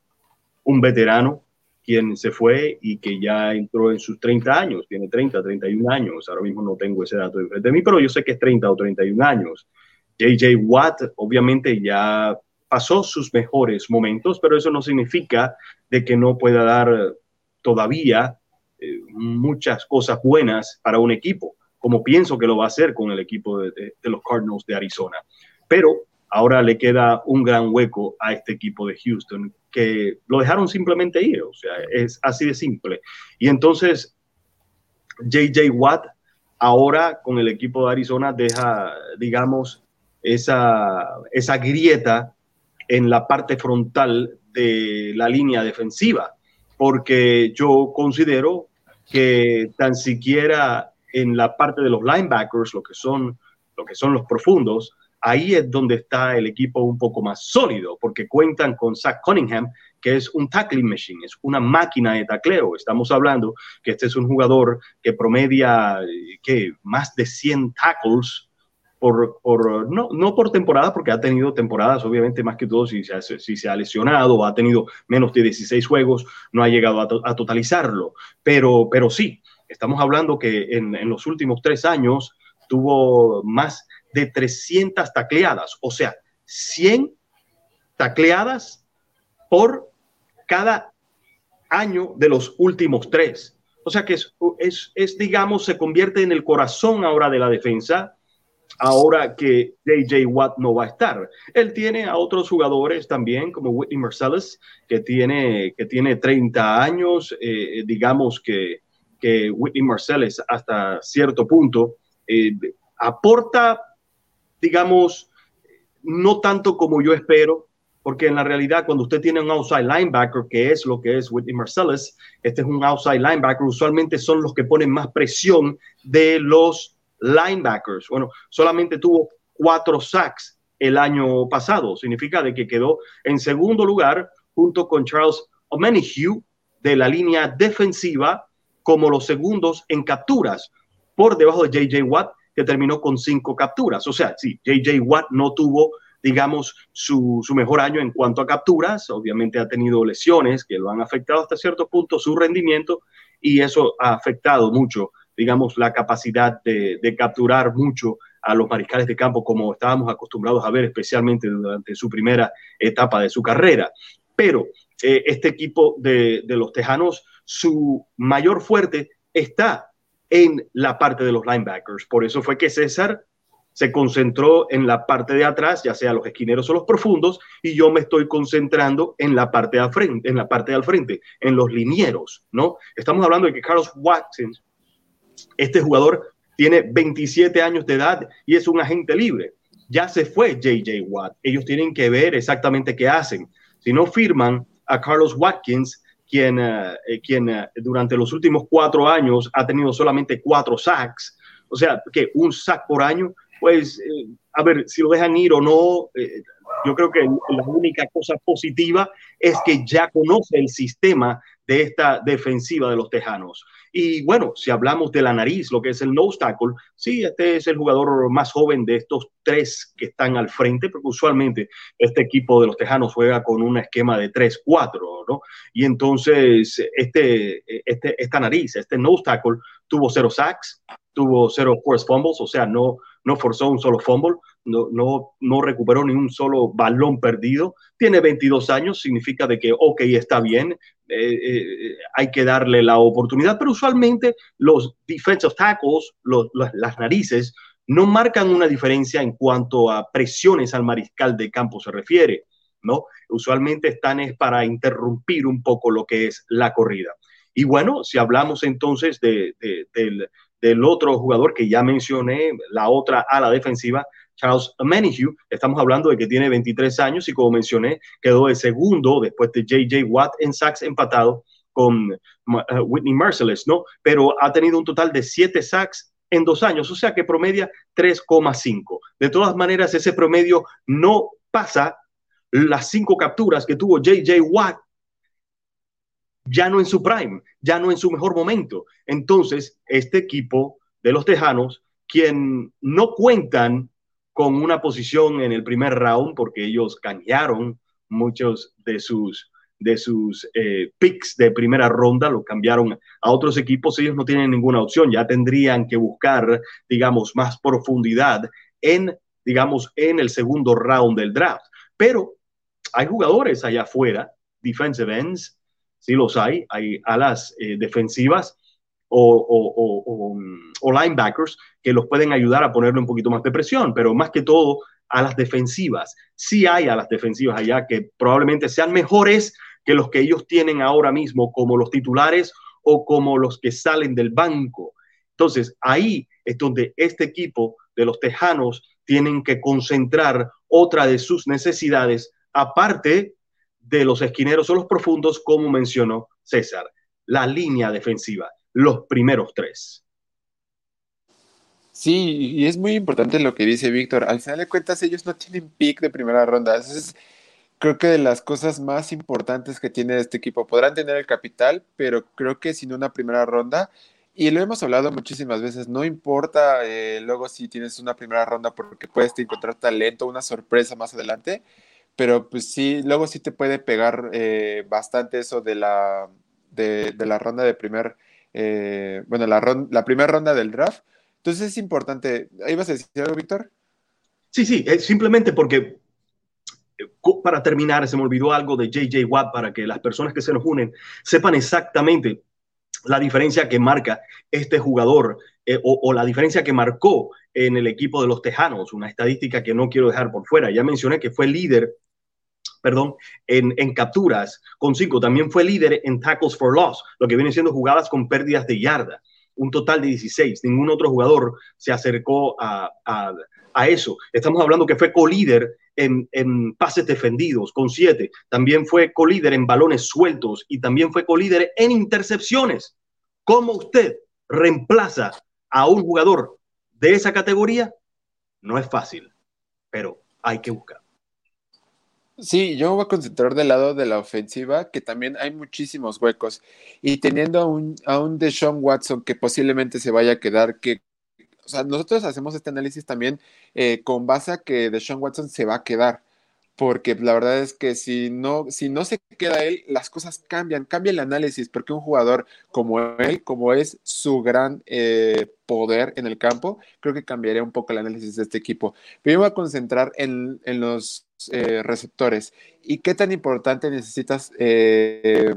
un veterano quien se fue y que ya entró en sus 30 años, tiene 30, 31 años, ahora mismo no tengo ese dato de frente a mí, pero yo sé que es 30 o 31 años. JJ Watt obviamente ya pasó sus mejores momentos, pero eso no significa de que no pueda dar todavía eh, muchas cosas buenas para un equipo, como pienso que lo va a hacer con el equipo de, los Cardinals de Arizona. Pero ahora le queda un gran hueco a este equipo de Houston que lo dejaron simplemente ir, o sea, es así de simple. Y entonces, JJ Watt ahora con el equipo de Arizona deja, digamos, esa, esa grieta en la parte frontal de la línea defensiva, porque yo considero que tan siquiera en la parte de los linebackers, lo que son, lo que son los profundos, ahí es donde está el equipo un poco más sólido, porque cuentan con Zach Cunningham, que es un tackling machine, es una máquina de tacleo. Estamos hablando que este es un jugador que promedia que más de 100 tackles por, no, por temporada, porque ha tenido temporadas, obviamente, más que todo, si se, ha, lesionado o ha tenido menos de 16 juegos, no ha llegado a, totalizarlo. Pero, pero sí, estamos hablando que en, los últimos tres años tuvo más de 300 tacleadas, o sea, 100 tacleadas por cada año de los últimos tres. O sea que es, es, es digamos, se convierte en el corazón ahora de la defensa ahora que JJ Watt no va a estar. Él tiene a otros jugadores también, como Whitney Marcellus, que tiene, que tiene 30 años, eh, digamos que, que Whitney Marcellus hasta cierto punto eh, aporta, digamos, no tanto como yo espero, porque en la realidad cuando usted tiene un outside linebacker, que es lo que es Whitney Marcellus, este es un outside linebacker, usualmente son los que ponen más presión de los linebackers. Bueno, solamente tuvo cuatro sacks el año pasado. Significa de que quedó en segundo lugar junto con Charles Omenihu de la línea defensiva como los segundos en capturas, por debajo de JJ Watt, terminó con cinco capturas. O sea, sí, JJ Watt no tuvo, digamos, su, su mejor año en cuanto a capturas. Obviamente ha tenido lesiones que lo han afectado hasta cierto punto su rendimiento y eso ha afectado mucho digamos, la capacidad de, capturar mucho a los mariscales de campo como estábamos acostumbrados a ver, especialmente durante su primera etapa de su carrera. Pero eh, este equipo de, los Tejanos, su mayor fuerte está en la parte de los linebackers. Por eso fue que César se concentró en la parte de atrás, ya sea los esquineros o los profundos, y yo me estoy concentrando en la parte de al frente, en la parte de frente, en los linieros, ¿no? Estamos hablando de que Carlos Watson este jugador tiene 27 años de edad y es un agente libre. Ya se fue JJ Watt. Ellos tienen que ver exactamente qué hacen. Si no firman a Carlos Watkins, quien, eh, eh, quien eh, durante los últimos cuatro años ha tenido solamente cuatro sacks, o sea, que un sack por año, pues, a ver, si lo dejan ir o no, yo creo que la única cosa positiva es que ya conoce el sistema de esta defensiva de los Tejanos. Y bueno, si hablamos de la nariz, lo que es el nose tackle, sí, este es el jugador más joven de estos tres que están al frente, porque usualmente este equipo de los Tejanos juega con un esquema de 3-4, ¿no? Y entonces este, este, esta nariz, este nose tackle, tuvo cero sacks, tuvo cero force fumbles, o sea, no, no forzó un solo fumble, no, no, recuperó ni un solo balón perdido. Tiene 22 años, significa de que, ok, está bien, eh, eh, hay que darle la oportunidad, pero usualmente los defensive tackles, las narices, no marcan una diferencia en cuanto a presiones al mariscal de campo se refiere, ¿no? Usualmente están es para interrumpir un poco lo que es la corrida. Y bueno, si hablamos entonces de, del, del otro jugador que ya mencioné, la otra ala defensiva, Charles Manihue. Estamos hablando de que tiene 23 años y como mencioné, quedó de segundo después de JJ Watt en sacks empatado con uh, Whitney Merciless, ¿no? Pero ha tenido un total de 7 sacks en dos años, o sea que promedia 3,5. De todas maneras, ese promedio no pasa las cinco capturas que tuvo JJ Watt ya no en su prime, ya no en su mejor momento. Entonces, este equipo de los Tejanos, quien no cuentan con una posición en el primer round, porque ellos cambiaron muchos de sus, de sus eh, picks de primera ronda, lo cambiaron a otros equipos, ellos no tienen ninguna opción, ya tendrían que buscar, digamos, más profundidad en, digamos, en el segundo round del draft. Pero hay jugadores allá afuera, defensive ends, sí los hay, hay alas eh, defensivas o, o, linebackers que los pueden ayudar a ponerle un poquito más de presión, pero más que todo a las defensivas. Sí hay a las defensivas allá que probablemente sean mejores que los que ellos tienen ahora mismo como los titulares o como los que salen del banco. Entonces, ahí es donde este equipo de los Tejanos tienen que concentrar otra de sus necesidades, aparte de los esquineros o los profundos, como mencionó César, la línea defensiva, los primeros tres. Sí, y es muy importante lo que dice Víctor. Al final de cuentas, ellos no tienen pick de primera ronda. Eso es, creo que de las cosas más importantes que tiene este equipo. Podrán tener el capital, pero creo que sin una primera ronda, y lo hemos hablado muchísimas veces, no importa eh, luego si tienes una primera ronda porque puedes encontrar talento, una sorpresa más adelante pero pues sí, luego sí te puede pegar eh, bastante eso de la, de, la ronda de primer, eh, bueno, la, primera ronda del draft. Entonces es importante. ¿Ahí vas a decir algo, Víctor? Sí, sí, es simplemente porque eh, para terminar, se me olvidó algo de JJ Watt para que las personas que se nos unen sepan exactamente la diferencia que marca este jugador o, o, la diferencia que marcó en el equipo de los Tejanos, una estadística que no quiero dejar por fuera. Ya mencioné que fue líder perdón, en, capturas con cinco. También fue líder en tackles for loss, lo que viene siendo jugadas con pérdidas de yarda. Un total de 16. Ningún otro jugador se acercó a, eso. Estamos hablando que fue co-líder en, en, pases defendidos con siete. También fue co-líder en balones sueltos y también fue co-líder en intercepciones. ¿Cómo usted reemplaza a un jugador de esa categoría? No es fácil, pero hay que buscar. Sí, yo me voy a concentrar del lado de la ofensiva, que también hay muchísimos huecos. Y teniendo a un, a un Deshaun Watson que posiblemente se vaya a quedar, que, o sea, nosotros hacemos este análisis también eh, con base a que Deshaun Watson se va a quedar porque la verdad es que si no, si no se queda él, las cosas cambian, cambia el análisis, porque un jugador como él, como es su gran eh, poder en el campo, creo que cambiaría un poco el análisis de este equipo. Pero yo me voy a concentrar en, los eh, receptores. ¿Y qué tan importante necesitas eh,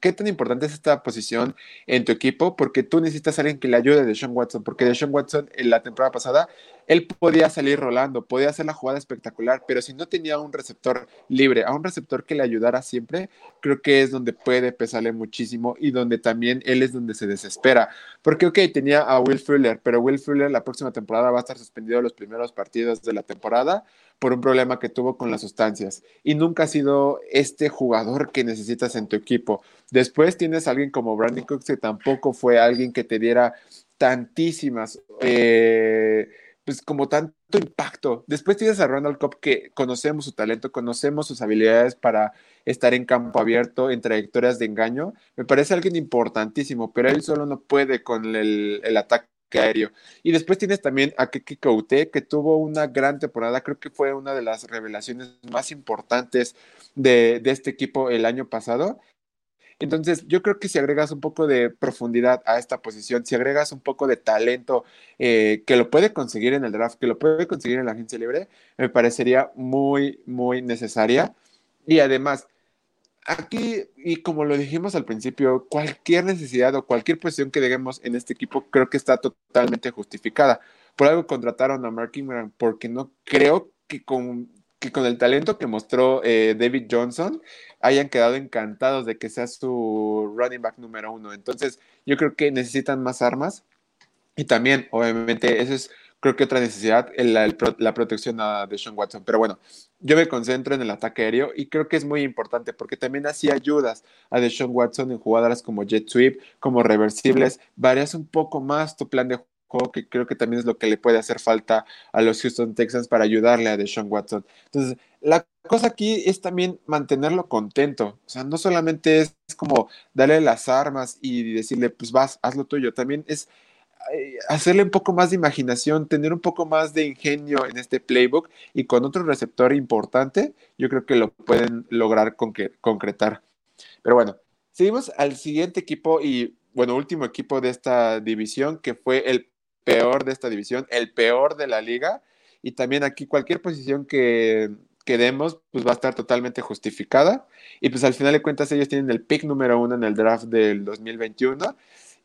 qué tan importante es esta posición en tu equipo, porque tú necesitas a alguien que le ayude a Deshaun Watson, porque Deshaun Watson en la temporada pasada, él podía salir rolando, podía hacer la jugada espectacular, pero si no tenía un receptor libre, a un receptor que le ayudara siempre, creo que es donde puede pesarle muchísimo y donde también él es donde se desespera. Porque, ok, tenía a Will Fuller, pero Will Fuller la próxima temporada va a estar suspendido los primeros partidos de la temporada por un problema que tuvo con las sustancias y nunca ha sido este jugador que necesitas en tu equipo. Después tienes a alguien como Brandon Cooks que tampoco fue alguien que te diera tantísimas, eh, pues como tanto impacto. Después tienes a Ronald Cobb que conocemos su talento, conocemos sus habilidades para estar en campo abierto, en trayectorias de engaño. Me parece alguien importantísimo, pero él solo no puede con el, el ataque aéreo. Y después tienes también a Keke que tuvo una gran temporada, creo que fue una de las revelaciones más importantes de, este equipo el año pasado. Entonces, yo creo que si agregas un poco de profundidad a esta posición, si agregas un poco de talento eh, que lo puede conseguir en el draft, que lo puede conseguir en la agencia libre, me parecería muy, muy necesaria. Y además, aquí, y como lo dijimos al principio, cualquier necesidad o cualquier posición que dejemos en este equipo creo que está totalmente justificada. por algo contrataron a Mark Ingram, porque no creo que con, que con el talento que mostró eh, David Johnson hayan quedado encantados de que sea su running back número uno. Entonces, yo creo que necesitan más armas. Y también, obviamente, eso es creo que otra necesidad, la, protección a Deshaun Watson. Pero bueno, yo me concentro en el ataque aéreo y creo que es muy importante porque también así ayudas a Deshaun Watson en jugadoras como jet sweep, como reversibles, varias un poco más tu plan de que creo que también es lo que le puede hacer falta a los Houston Texans para ayudarle a Deshaun Watson. Entonces, la cosa aquí es también mantenerlo contento. O sea, no solamente es como darle las armas y decirle, pues vas, haz lo tuyo. También es eh, hacerle un poco más de imaginación, tener un poco más de ingenio en este playbook y con otro receptor importante, yo creo que lo pueden lograr concretar. Pero bueno, seguimos al siguiente equipo y, bueno, último equipo de esta división, que fue el peor de esta división, el peor de la liga. Y también aquí cualquier posición que, que demos, pues va a estar totalmente justificada. Y pues al final de cuentas ellos tienen el pick número uno en el draft del 2021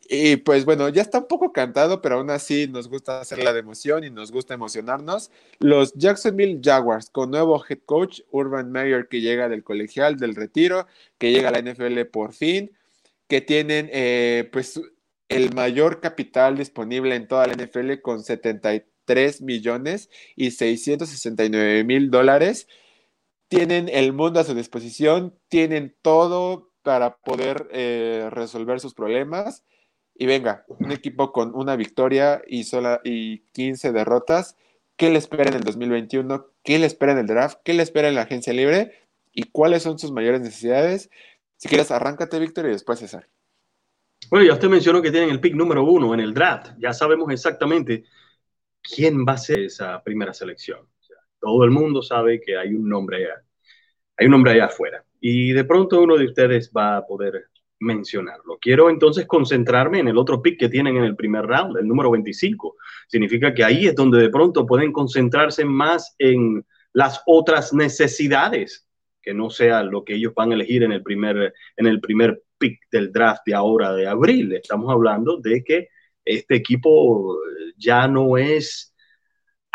y pues bueno, ya está un poco cantado, pero aún así nos gusta hacer la de emoción y nos gusta emocionarnos. Los Jacksonville Jaguars, con nuevo head coach, Urban Meyer, que llega del colegial, del retiro, que llega a la NFL por fin, que tienen eh, pues el mayor capital disponible en toda la NFL con 73 millones y 669 mil dólares. Tienen el mundo a su disposición, tienen todo para poder eh, resolver sus problemas y venga, un equipo con una victoria y, sola, y 15 derrotas, ¿qué le espera en el 2021? ¿Qué le espera en el draft? ¿Qué le espera en la agencia libre? ¿Y cuáles son sus mayores necesidades? Si quieres, arráncate, Víctor, y después César. Bueno, ya usted mencionó que tienen el pick número uno en el draft. Ya sabemos exactamente quién va a ser esa primera selección. todo el mundo sabe que hay un nombre allá, hay un nombre allá afuera. Y de pronto uno de ustedes va a poder mencionarlo. Quiero entonces concentrarme en el otro pick que tienen en el primer round, el número 25. Significa que ahí es donde de pronto pueden concentrarse más en las otras necesidades, que no sea lo que ellos van a elegir en el primer, en el primer pick del draft de ahora de abril. Estamos hablando de que este equipo ya no es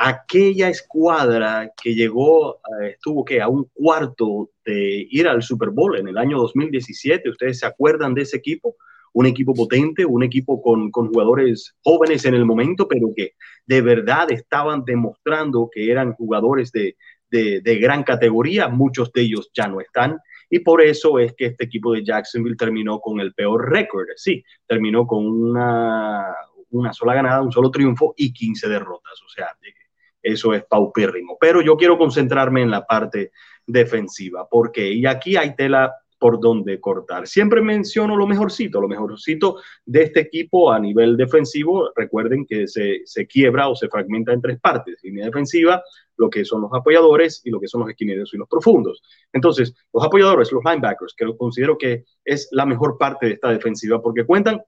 aquella escuadra que llegó, eh, estuvo que a un cuarto de ir al Super Bowl en el año 2017, ¿ustedes se acuerdan de ese equipo? Un equipo potente, un equipo con, con jugadores jóvenes en el momento, pero que de verdad estaban demostrando que eran jugadores de, de, de gran categoría, muchos de ellos ya no están. Y por eso es que este equipo de Jacksonville terminó con el peor récord. Sí, terminó con una, una sola ganada, un solo triunfo y 15 derrotas. O sea, eso es paupérrimo. Pero yo quiero concentrarme en la parte defensiva, porque y aquí hay tela por donde cortar. Siempre menciono lo mejorcito, lo mejorcito de este equipo a nivel defensivo. Recuerden que se, se quiebra o se fragmenta en tres partes. Línea defensiva, lo que son los apoyadores y lo que son los esquineros y los profundos. Entonces, los apoyadores, los linebackers, que considero que es la mejor parte de esta defensiva porque cuentan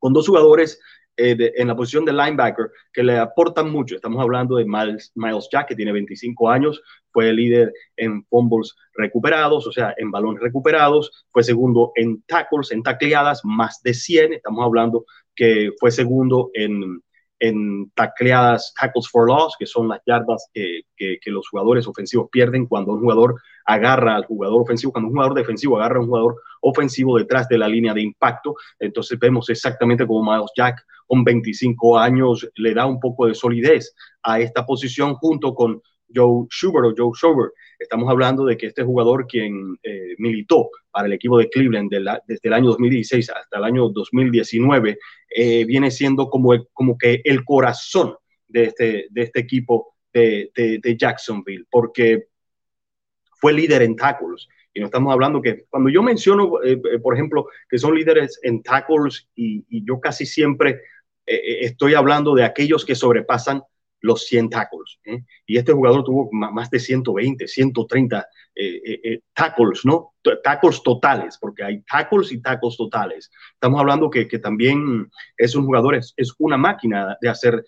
con dos jugadores eh, en la posición de linebacker que le aportan mucho. Estamos hablando de Miles, Miles Jack, que tiene 25 años, fue líder en fumbles recuperados, o sea, en balones recuperados, fue segundo en tackles, en tacleadas, más de 100. Estamos hablando que fue segundo en, en tacleadas, tackles for loss, que son las yardas que, que, los jugadores ofensivos pierden cuando un jugador agarra al jugador ofensivo, cuando un jugador defensivo agarra a un jugador ofensivo detrás de la línea de impacto. Entonces vemos exactamente como Miles Jack con 25 años le da un poco de solidez a esta posición junto con Joe Schubert o Joe Schubert. Estamos hablando de que este jugador quien eh, militó para el equipo de Cleveland desde el año 2016 hasta el año 2019 eh, viene siendo como, como que el corazón de este, de este equipo de, Jacksonville, porque fue líder en tackles. Y no estamos hablando que cuando yo menciono, eh, por ejemplo, que son líderes en tackles y, yo casi siempre estoy hablando de aquellos que sobrepasan los 100 tackles. ¿eh? Y este jugador tuvo más de 120, 130 tackles, ¿no? Tackles totales, porque hay tackles y tackles totales. Estamos hablando que, que también es un jugador, es, es una máquina de hacer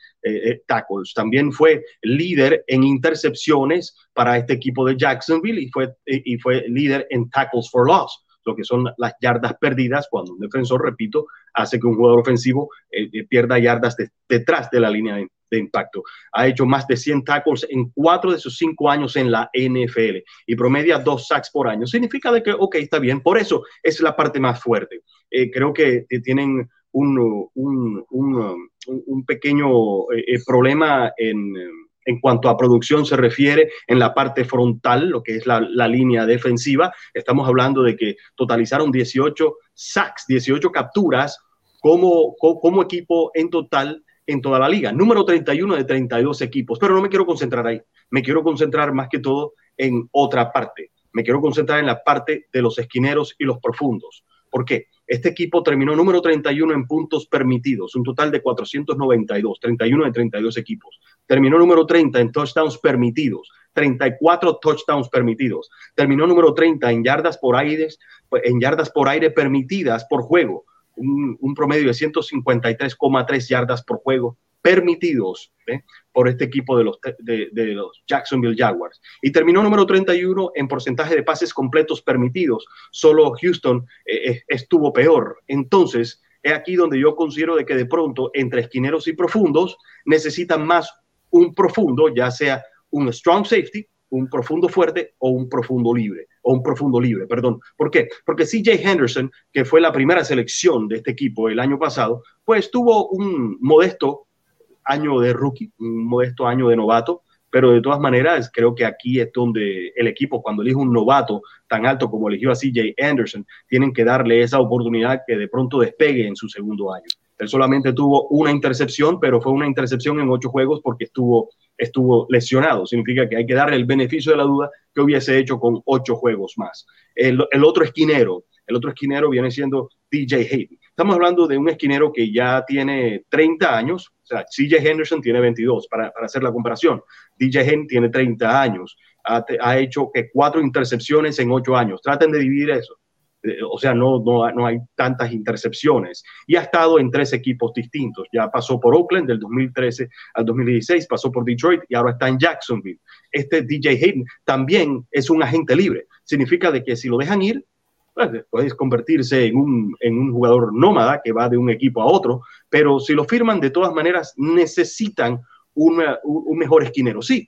tackles. También fue líder en intercepciones para este equipo de Jacksonville y fue, y fue líder en tackles for loss. Lo que son las yardas perdidas cuando un defensor, repito, hace que un jugador ofensivo eh, eh, pierda yardas detrás de la línea de, impacto. Ha hecho más de 100 tackles en cuatro de sus cinco años en la NFL y promedia dos sacks por año. Significa de que, ok, está bien, por eso es la parte más fuerte. creo que tienen un, un, un, un pequeño problema en en cuanto a producción se refiere en la parte frontal, lo que es la, línea defensiva. Estamos hablando de que totalizaron 18 sacks, 18 capturas como, como, equipo en total en toda la liga. Número 31 de 32 equipos. Pero no me quiero concentrar ahí. Me quiero concentrar más que todo en otra parte. Me quiero concentrar en la parte de los esquineros y los profundos. ¿Por qué? Este equipo terminó número 31 en puntos permitidos, un total de 492, 31 de 32 equipos. Terminó número 30 en touchdowns permitidos, 34 touchdowns permitidos. Terminó número 30 en yardas por aire, en yardas por aire permitidas por juego, un, promedio de 153,3 yardas por juego permitidos ¿eh? por este equipo de los, de, los Jacksonville Jaguars. Y terminó número 31 en porcentaje de pases completos permitidos. Solo Houston eh, eh, estuvo peor. Entonces, es aquí donde yo considero de que de pronto entre esquineros y profundos necesitan más un profundo, ya sea un strong safety, un profundo fuerte o un profundo libre, o un profundo libre, perdón. ¿Por qué? Porque CJ Henderson, que fue la primera selección de este equipo el año pasado, pues tuvo un modesto año de rookie, un modesto año de novato, pero de todas maneras creo que aquí es donde el equipo cuando elige un novato tan alto como eligió a CJ Anderson, tienen que darle esa oportunidad que de pronto despegue en su segundo año. Él solamente tuvo una intercepción, pero fue una intercepción en ocho juegos porque estuvo, estuvo lesionado. Significa que hay que darle el beneficio de la duda que hubiese hecho con ocho juegos más. El, otro esquinero, el otro esquinero viene siendo DJ Hayden. Estamos hablando de un esquinero que ya tiene 30 años, o sea, CJ Henderson tiene 22, para, hacer la comparación. DJ Henderson tiene 30 años, ha, hecho cuatro intercepciones en ocho años. Traten de dividir eso. Eh, o sea, no, no, no, hay tantas intercepciones. Y ha estado en tres equipos distintos. Ya pasó por Oakland del 2013 al 2016, pasó por Detroit y ahora está en Jacksonville. Este DJ Hayden también es un agente libre. Significa de que si lo dejan ir, pues, puedes convertirse en un, en un jugador nómada que va de un equipo a otro, pero si lo firman, de todas maneras necesitan una, un, mejor esquinero. Sí,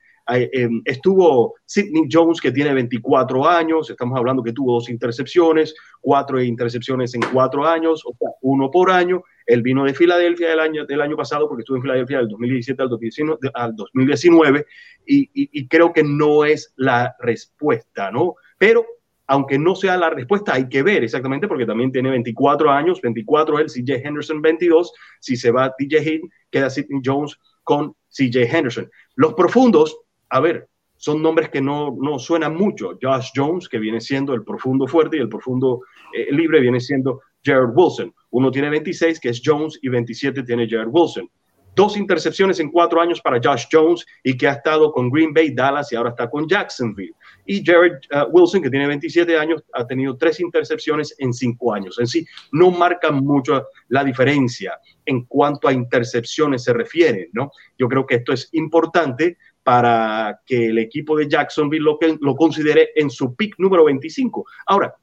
estuvo Sidney Jones, que tiene 24 años, estamos hablando que tuvo dos intercepciones, cuatro intercepciones en cuatro años, o sea, uno por año. Él vino de Filadelfia del año, del año pasado, porque estuvo en Filadelfia del 2017 al 2019, al 2019 y, y creo que no es la respuesta, ¿no? Pero aunque no sea la respuesta, hay que ver exactamente, porque también tiene 24 años, 24 él, CJ Henderson 22, si se va DJ Hayden, queda Sidney Jones con CJ Henderson. Los profundos, a ver, son nombres que no, no suenan mucho. Josh Jones, que viene siendo el profundo fuerte, y el profundo eh, libre viene siendo Jared Wilson. Uno tiene 26, que es Jones, y 27 tiene Jared Wilson dos intercepciones en cuatro años para Josh Jones y que ha estado con Green Bay, Dallas y ahora está con Jacksonville. Y Jared uh, Wilson, que tiene 27 años, ha tenido tres intercepciones en cinco años. En sí, no marca mucho la diferencia en cuanto a intercepciones se refiere, ¿no? Yo creo que esto es importante para que el equipo de Jacksonville lo, considere en su pick número 25. Ahora,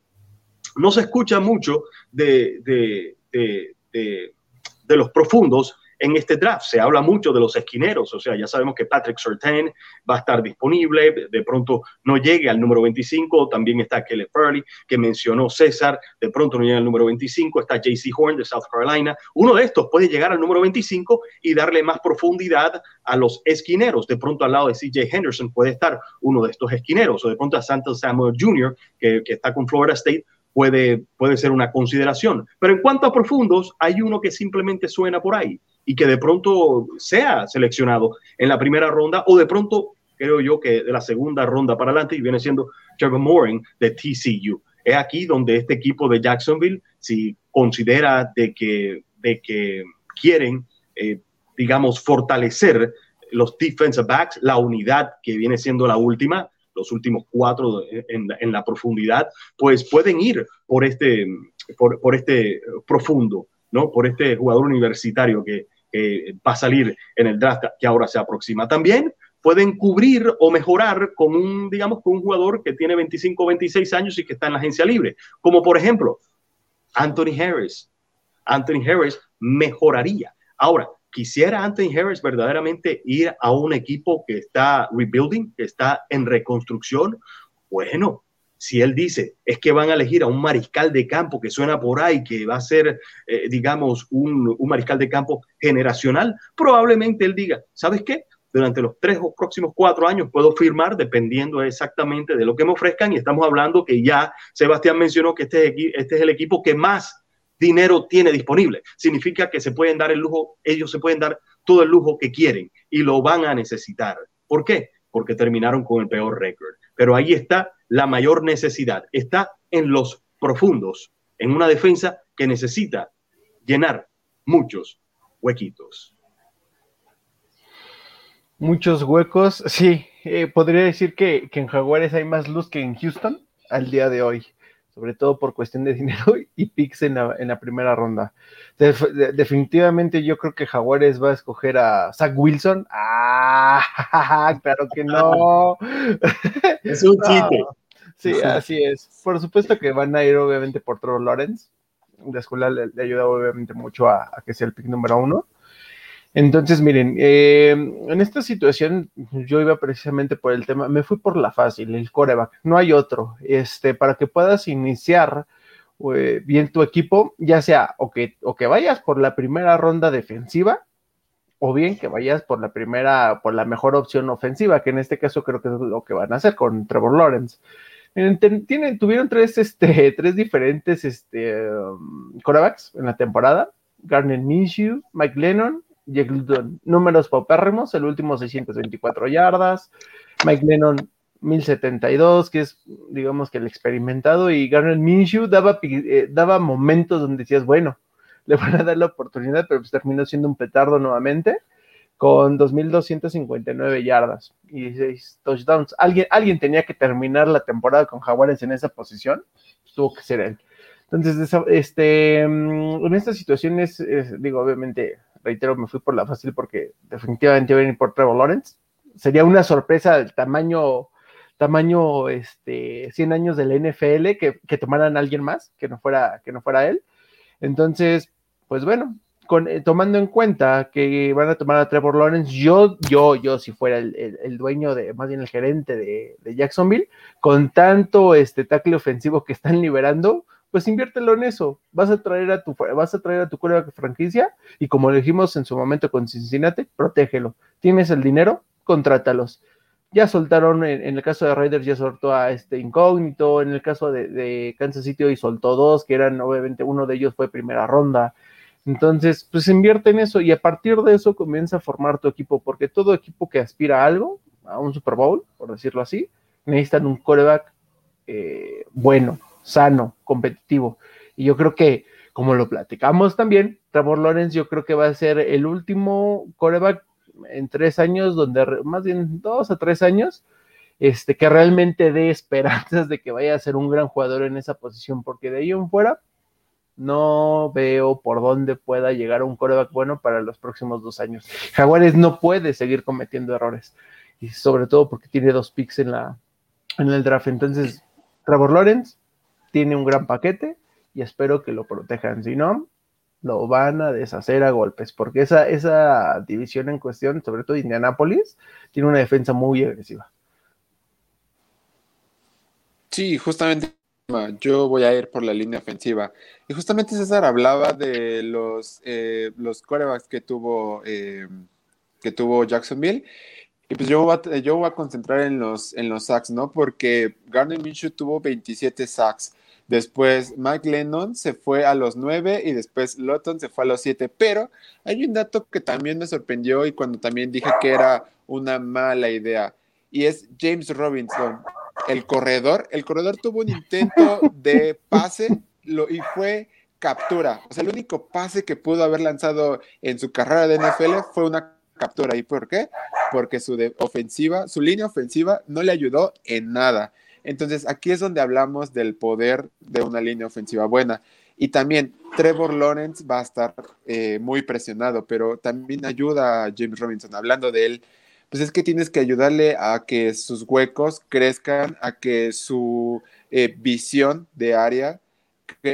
no se escucha mucho de, de, de, de los profundos en este draft. Se habla mucho de los esquineros, o sea, ya sabemos que Patrick Surtain va a estar disponible, de pronto no llegue al número 25, también está Kelly Furley, que mencionó César, de pronto no llega al número 25, está JC Horn de South Carolina. Uno de estos puede llegar al número 25 y darle más profundidad a los esquineros. De pronto al lado de CJ Henderson puede estar uno de estos esquineros, o de pronto a Santos Samuel Jr., que, que está con Florida State, puede, puede ser una consideración. Pero en cuanto a profundos, hay uno que simplemente suena por ahí y que de pronto sea seleccionado en la primera ronda o de pronto creo yo que de la segunda ronda para adelante y viene siendo Trevor Moring de TCU. Es aquí donde este equipo de Jacksonville, si considera de que, de que quieren, eh, digamos, fortalecer los defensive backs, la unidad que viene siendo la última, los últimos cuatro en, en la profundidad, pues pueden ir por este, por, por este profundo, ¿no? Por este jugador universitario que, va a salir en el draft que ahora se aproxima. También pueden cubrir o mejorar con un, digamos, con un jugador que tiene 25 o 26 años y que está en la agencia libre. Como por ejemplo, Anthony Harris. Anthony Harris mejoraría. Ahora, quisiera Anthony Harris verdaderamente ir a un equipo que está rebuilding, que está en reconstrucción. Bueno, si él dice es que van a elegir a un mariscal de campo que suena por ahí, que va a ser, eh, digamos, un, mariscal de campo generacional, probablemente él diga, ¿sabes qué? Durante los tres o próximos cuatro años puedo firmar dependiendo exactamente de lo que me ofrezcan y estamos hablando que ya Sebastián mencionó que este, este es el equipo que más dinero tiene disponible. Significa que se pueden dar el lujo, ellos se pueden dar todo el lujo que quieren y lo van a necesitar. ¿Por qué? Porque terminaron con el peor récord. Pero ahí está la mayor necesidad. Está en los profundos, en una defensa que necesita llenar muchos huequitos. Muchos huecos, sí. Eh, podría decir que, que, en Jaguares hay más luz que en Houston al día de hoy, sobre todo por cuestión de dinero y picks en la, en la primera ronda. De, de, definitivamente yo creo que Jaguares va a escoger a Zach Wilson. Ah, claro que no. Es un chiste. No. Sí, así es. Por supuesto que van a ir obviamente por Trevor Lawrence. La escuela le, le ayuda obviamente mucho a, a, que sea el pick número uno. Entonces, miren, eh, en esta situación yo iba precisamente por el tema, me fui por la fácil, el coreback, no hay otro. Este, para que puedas iniciar eh, bien tu equipo, ya sea o que, o que vayas por la primera ronda defensiva, o bien que vayas por la primera, por la mejor opción ofensiva, que en este caso creo que es lo que van a hacer con Trevor Lawrence. Tienen, tuvieron tres, este, tres diferentes este, um, corebacks en la temporada. Garner Minshew, Mike Lennon, Luton. Números paupérrimos, el último 624 yardas. Mike Lennon 1072, que es, digamos que el experimentado. Y Garner Minshew daba, eh, daba momentos donde decías, bueno, le van a dar la oportunidad, pero pues terminó siendo un petardo nuevamente con 2.259 yardas y 16 touchdowns. Alguien, alguien tenía que terminar la temporada con Jaguares en esa posición, tuvo que ser él. Entonces, este, en estas situaciones, es, digo, obviamente, reitero, me fui por la fácil porque definitivamente venir por Trevor Lawrence. Sería una sorpresa del tamaño, tamaño, este, 100 años del NFL que, que tomaran a alguien más, que no fuera, que no fuera él. Entonces, pues bueno, con, eh, tomando en cuenta que van a tomar a Trevor Lawrence, yo, yo, yo, si fuera el, dueño de, más bien el gerente de, Jacksonville, con tanto este tackle ofensivo que están liberando, pues inviértelo en eso. Vas a traer a tu, vas a traer a tu franquicia y como dijimos en su momento con Cincinnati, protégelo. Tienes el dinero, contrátalos. Ya soltaron, en, en el caso de Raiders, ya soltó a este incógnito, en el caso de, de Kansas City hoy soltó dos, que eran, obviamente, uno de ellos fue primera ronda. Entonces, pues invierte en eso y a partir de eso comienza a formar tu equipo, porque todo equipo que aspira a algo, a un Super Bowl, por decirlo así, necesitan un coreback eh, bueno, sano, competitivo. Y yo creo que, como lo platicamos también, Trevor Lawrence yo creo que va a ser el último coreback en tres años, donde más bien dos a tres años, este, que realmente dé esperanzas de que vaya a ser un gran jugador en esa posición, porque de ahí en fuera, no veo por dónde pueda llegar un coreback bueno para los próximos dos años. Jaguares no puede seguir cometiendo errores, y sobre todo porque tiene dos picks en, la, en el draft. Entonces, Trevor Lawrence tiene un gran paquete y espero que lo protejan. Si no, lo van a deshacer a golpes, porque esa, esa división en cuestión, sobre todo Indianápolis, tiene una defensa muy agresiva. Sí, justamente yo voy a ir por la línea ofensiva. Y justamente César hablaba de los, eh, los corebacks que tuvo, eh, que tuvo Jacksonville. Y pues yo voy, a, yo voy a concentrar en los, en los sacks, ¿no? Porque Gardner Minshew tuvo 27 sacks. Después Mike Lennon se fue a los 9 y después Lawton se fue a los 7. Pero hay un dato que también me sorprendió y cuando también dije que era una mala idea. Y es James Robinson el corredor, el corredor tuvo un intento de pase y fue captura. O sea, el único pase que pudo haber lanzado en su carrera de NFL fue una captura. ¿Y por qué? Porque su ofensiva, su línea ofensiva no le ayudó en nada. Entonces, aquí es donde hablamos del poder de una línea ofensiva buena. Y también Trevor Lawrence va a estar eh, muy presionado, pero también ayuda a James Robinson. Hablando de él, pues es que tienes que ayudarle a que sus huecos crezcan, a que su eh, visión de área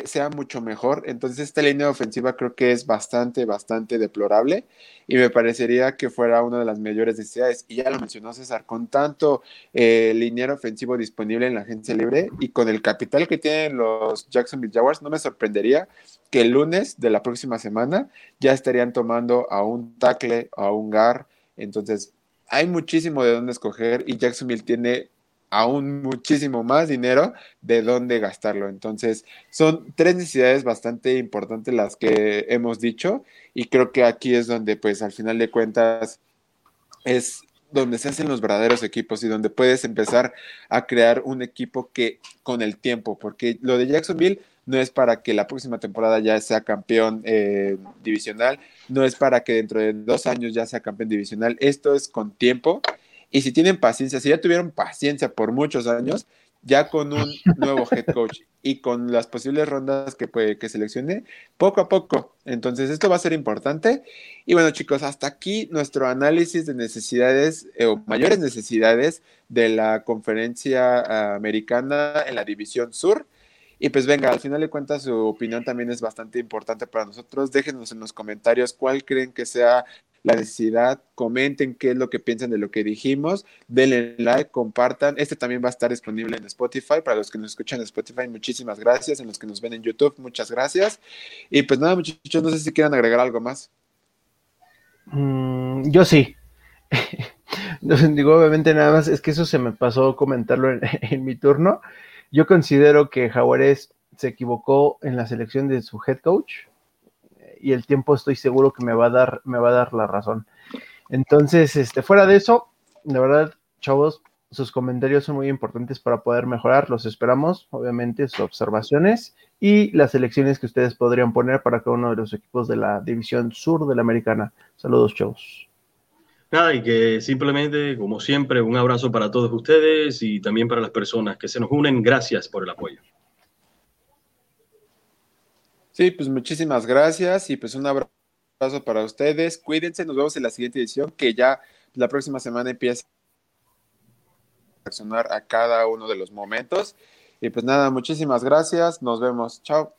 sea mucho mejor. Entonces, esta línea ofensiva creo que es bastante, bastante deplorable y me parecería que fuera una de las mayores necesidades. Y ya lo mencionó César, con tanto eh, liniero ofensivo disponible en la agencia libre y con el capital que tienen los Jacksonville Jaguars, no me sorprendería que el lunes de la próxima semana ya estarían tomando a un tackle, a un gar. Entonces, hay muchísimo de dónde escoger y Jacksonville tiene aún muchísimo más dinero de dónde gastarlo. Entonces, son tres necesidades bastante importantes las que hemos dicho y creo que aquí es donde, pues, al final de cuentas, es donde se hacen los verdaderos equipos y donde puedes empezar a crear un equipo que con el tiempo, porque lo de Jacksonville no es para que la próxima temporada ya sea campeón eh, divisional, no es para que dentro de dos años ya sea campeón divisional, esto es con tiempo y si tienen paciencia, si ya tuvieron paciencia por muchos años, ya con un nuevo head coach y con las posibles rondas que, puede, que seleccione, poco a poco. Entonces, esto va a ser importante. Y bueno, chicos, hasta aquí nuestro análisis de necesidades eh, o mayores necesidades de la conferencia ah, americana en la división sur. Y pues venga, al final de cuentas su opinión también es bastante importante para nosotros. Déjenos en los comentarios cuál creen que sea la necesidad, comenten qué es lo que piensan de lo que dijimos, denle like, compartan. Este también va a estar disponible en Spotify. Para los que nos escuchan en Spotify, muchísimas gracias. En los que nos ven en YouTube, muchas gracias. Y pues nada, muchachos, no sé si quieran agregar algo más. Mm, yo sí. Digo, obviamente nada más, es que eso se me pasó comentarlo en, en mi turno. Yo considero que Jaguares se equivocó en la selección de su head coach y el tiempo estoy seguro que me va a dar, me va a dar la razón. Entonces, este, fuera de eso, de verdad, chavos, sus comentarios son muy importantes para poder mejorar. Los esperamos, obviamente, sus observaciones y las elecciones que ustedes podrían poner para cada uno de los equipos de la división sur de la americana. Saludos, chavos. Nada, y que simplemente, como siempre, un abrazo para todos ustedes y también para las personas que se nos unen. Gracias por el apoyo. Sí, pues muchísimas gracias y pues un abrazo para ustedes. Cuídense, nos vemos en la siguiente edición que ya la próxima semana empieza a reaccionar a cada uno de los momentos. Y pues nada, muchísimas gracias. Nos vemos. Chao.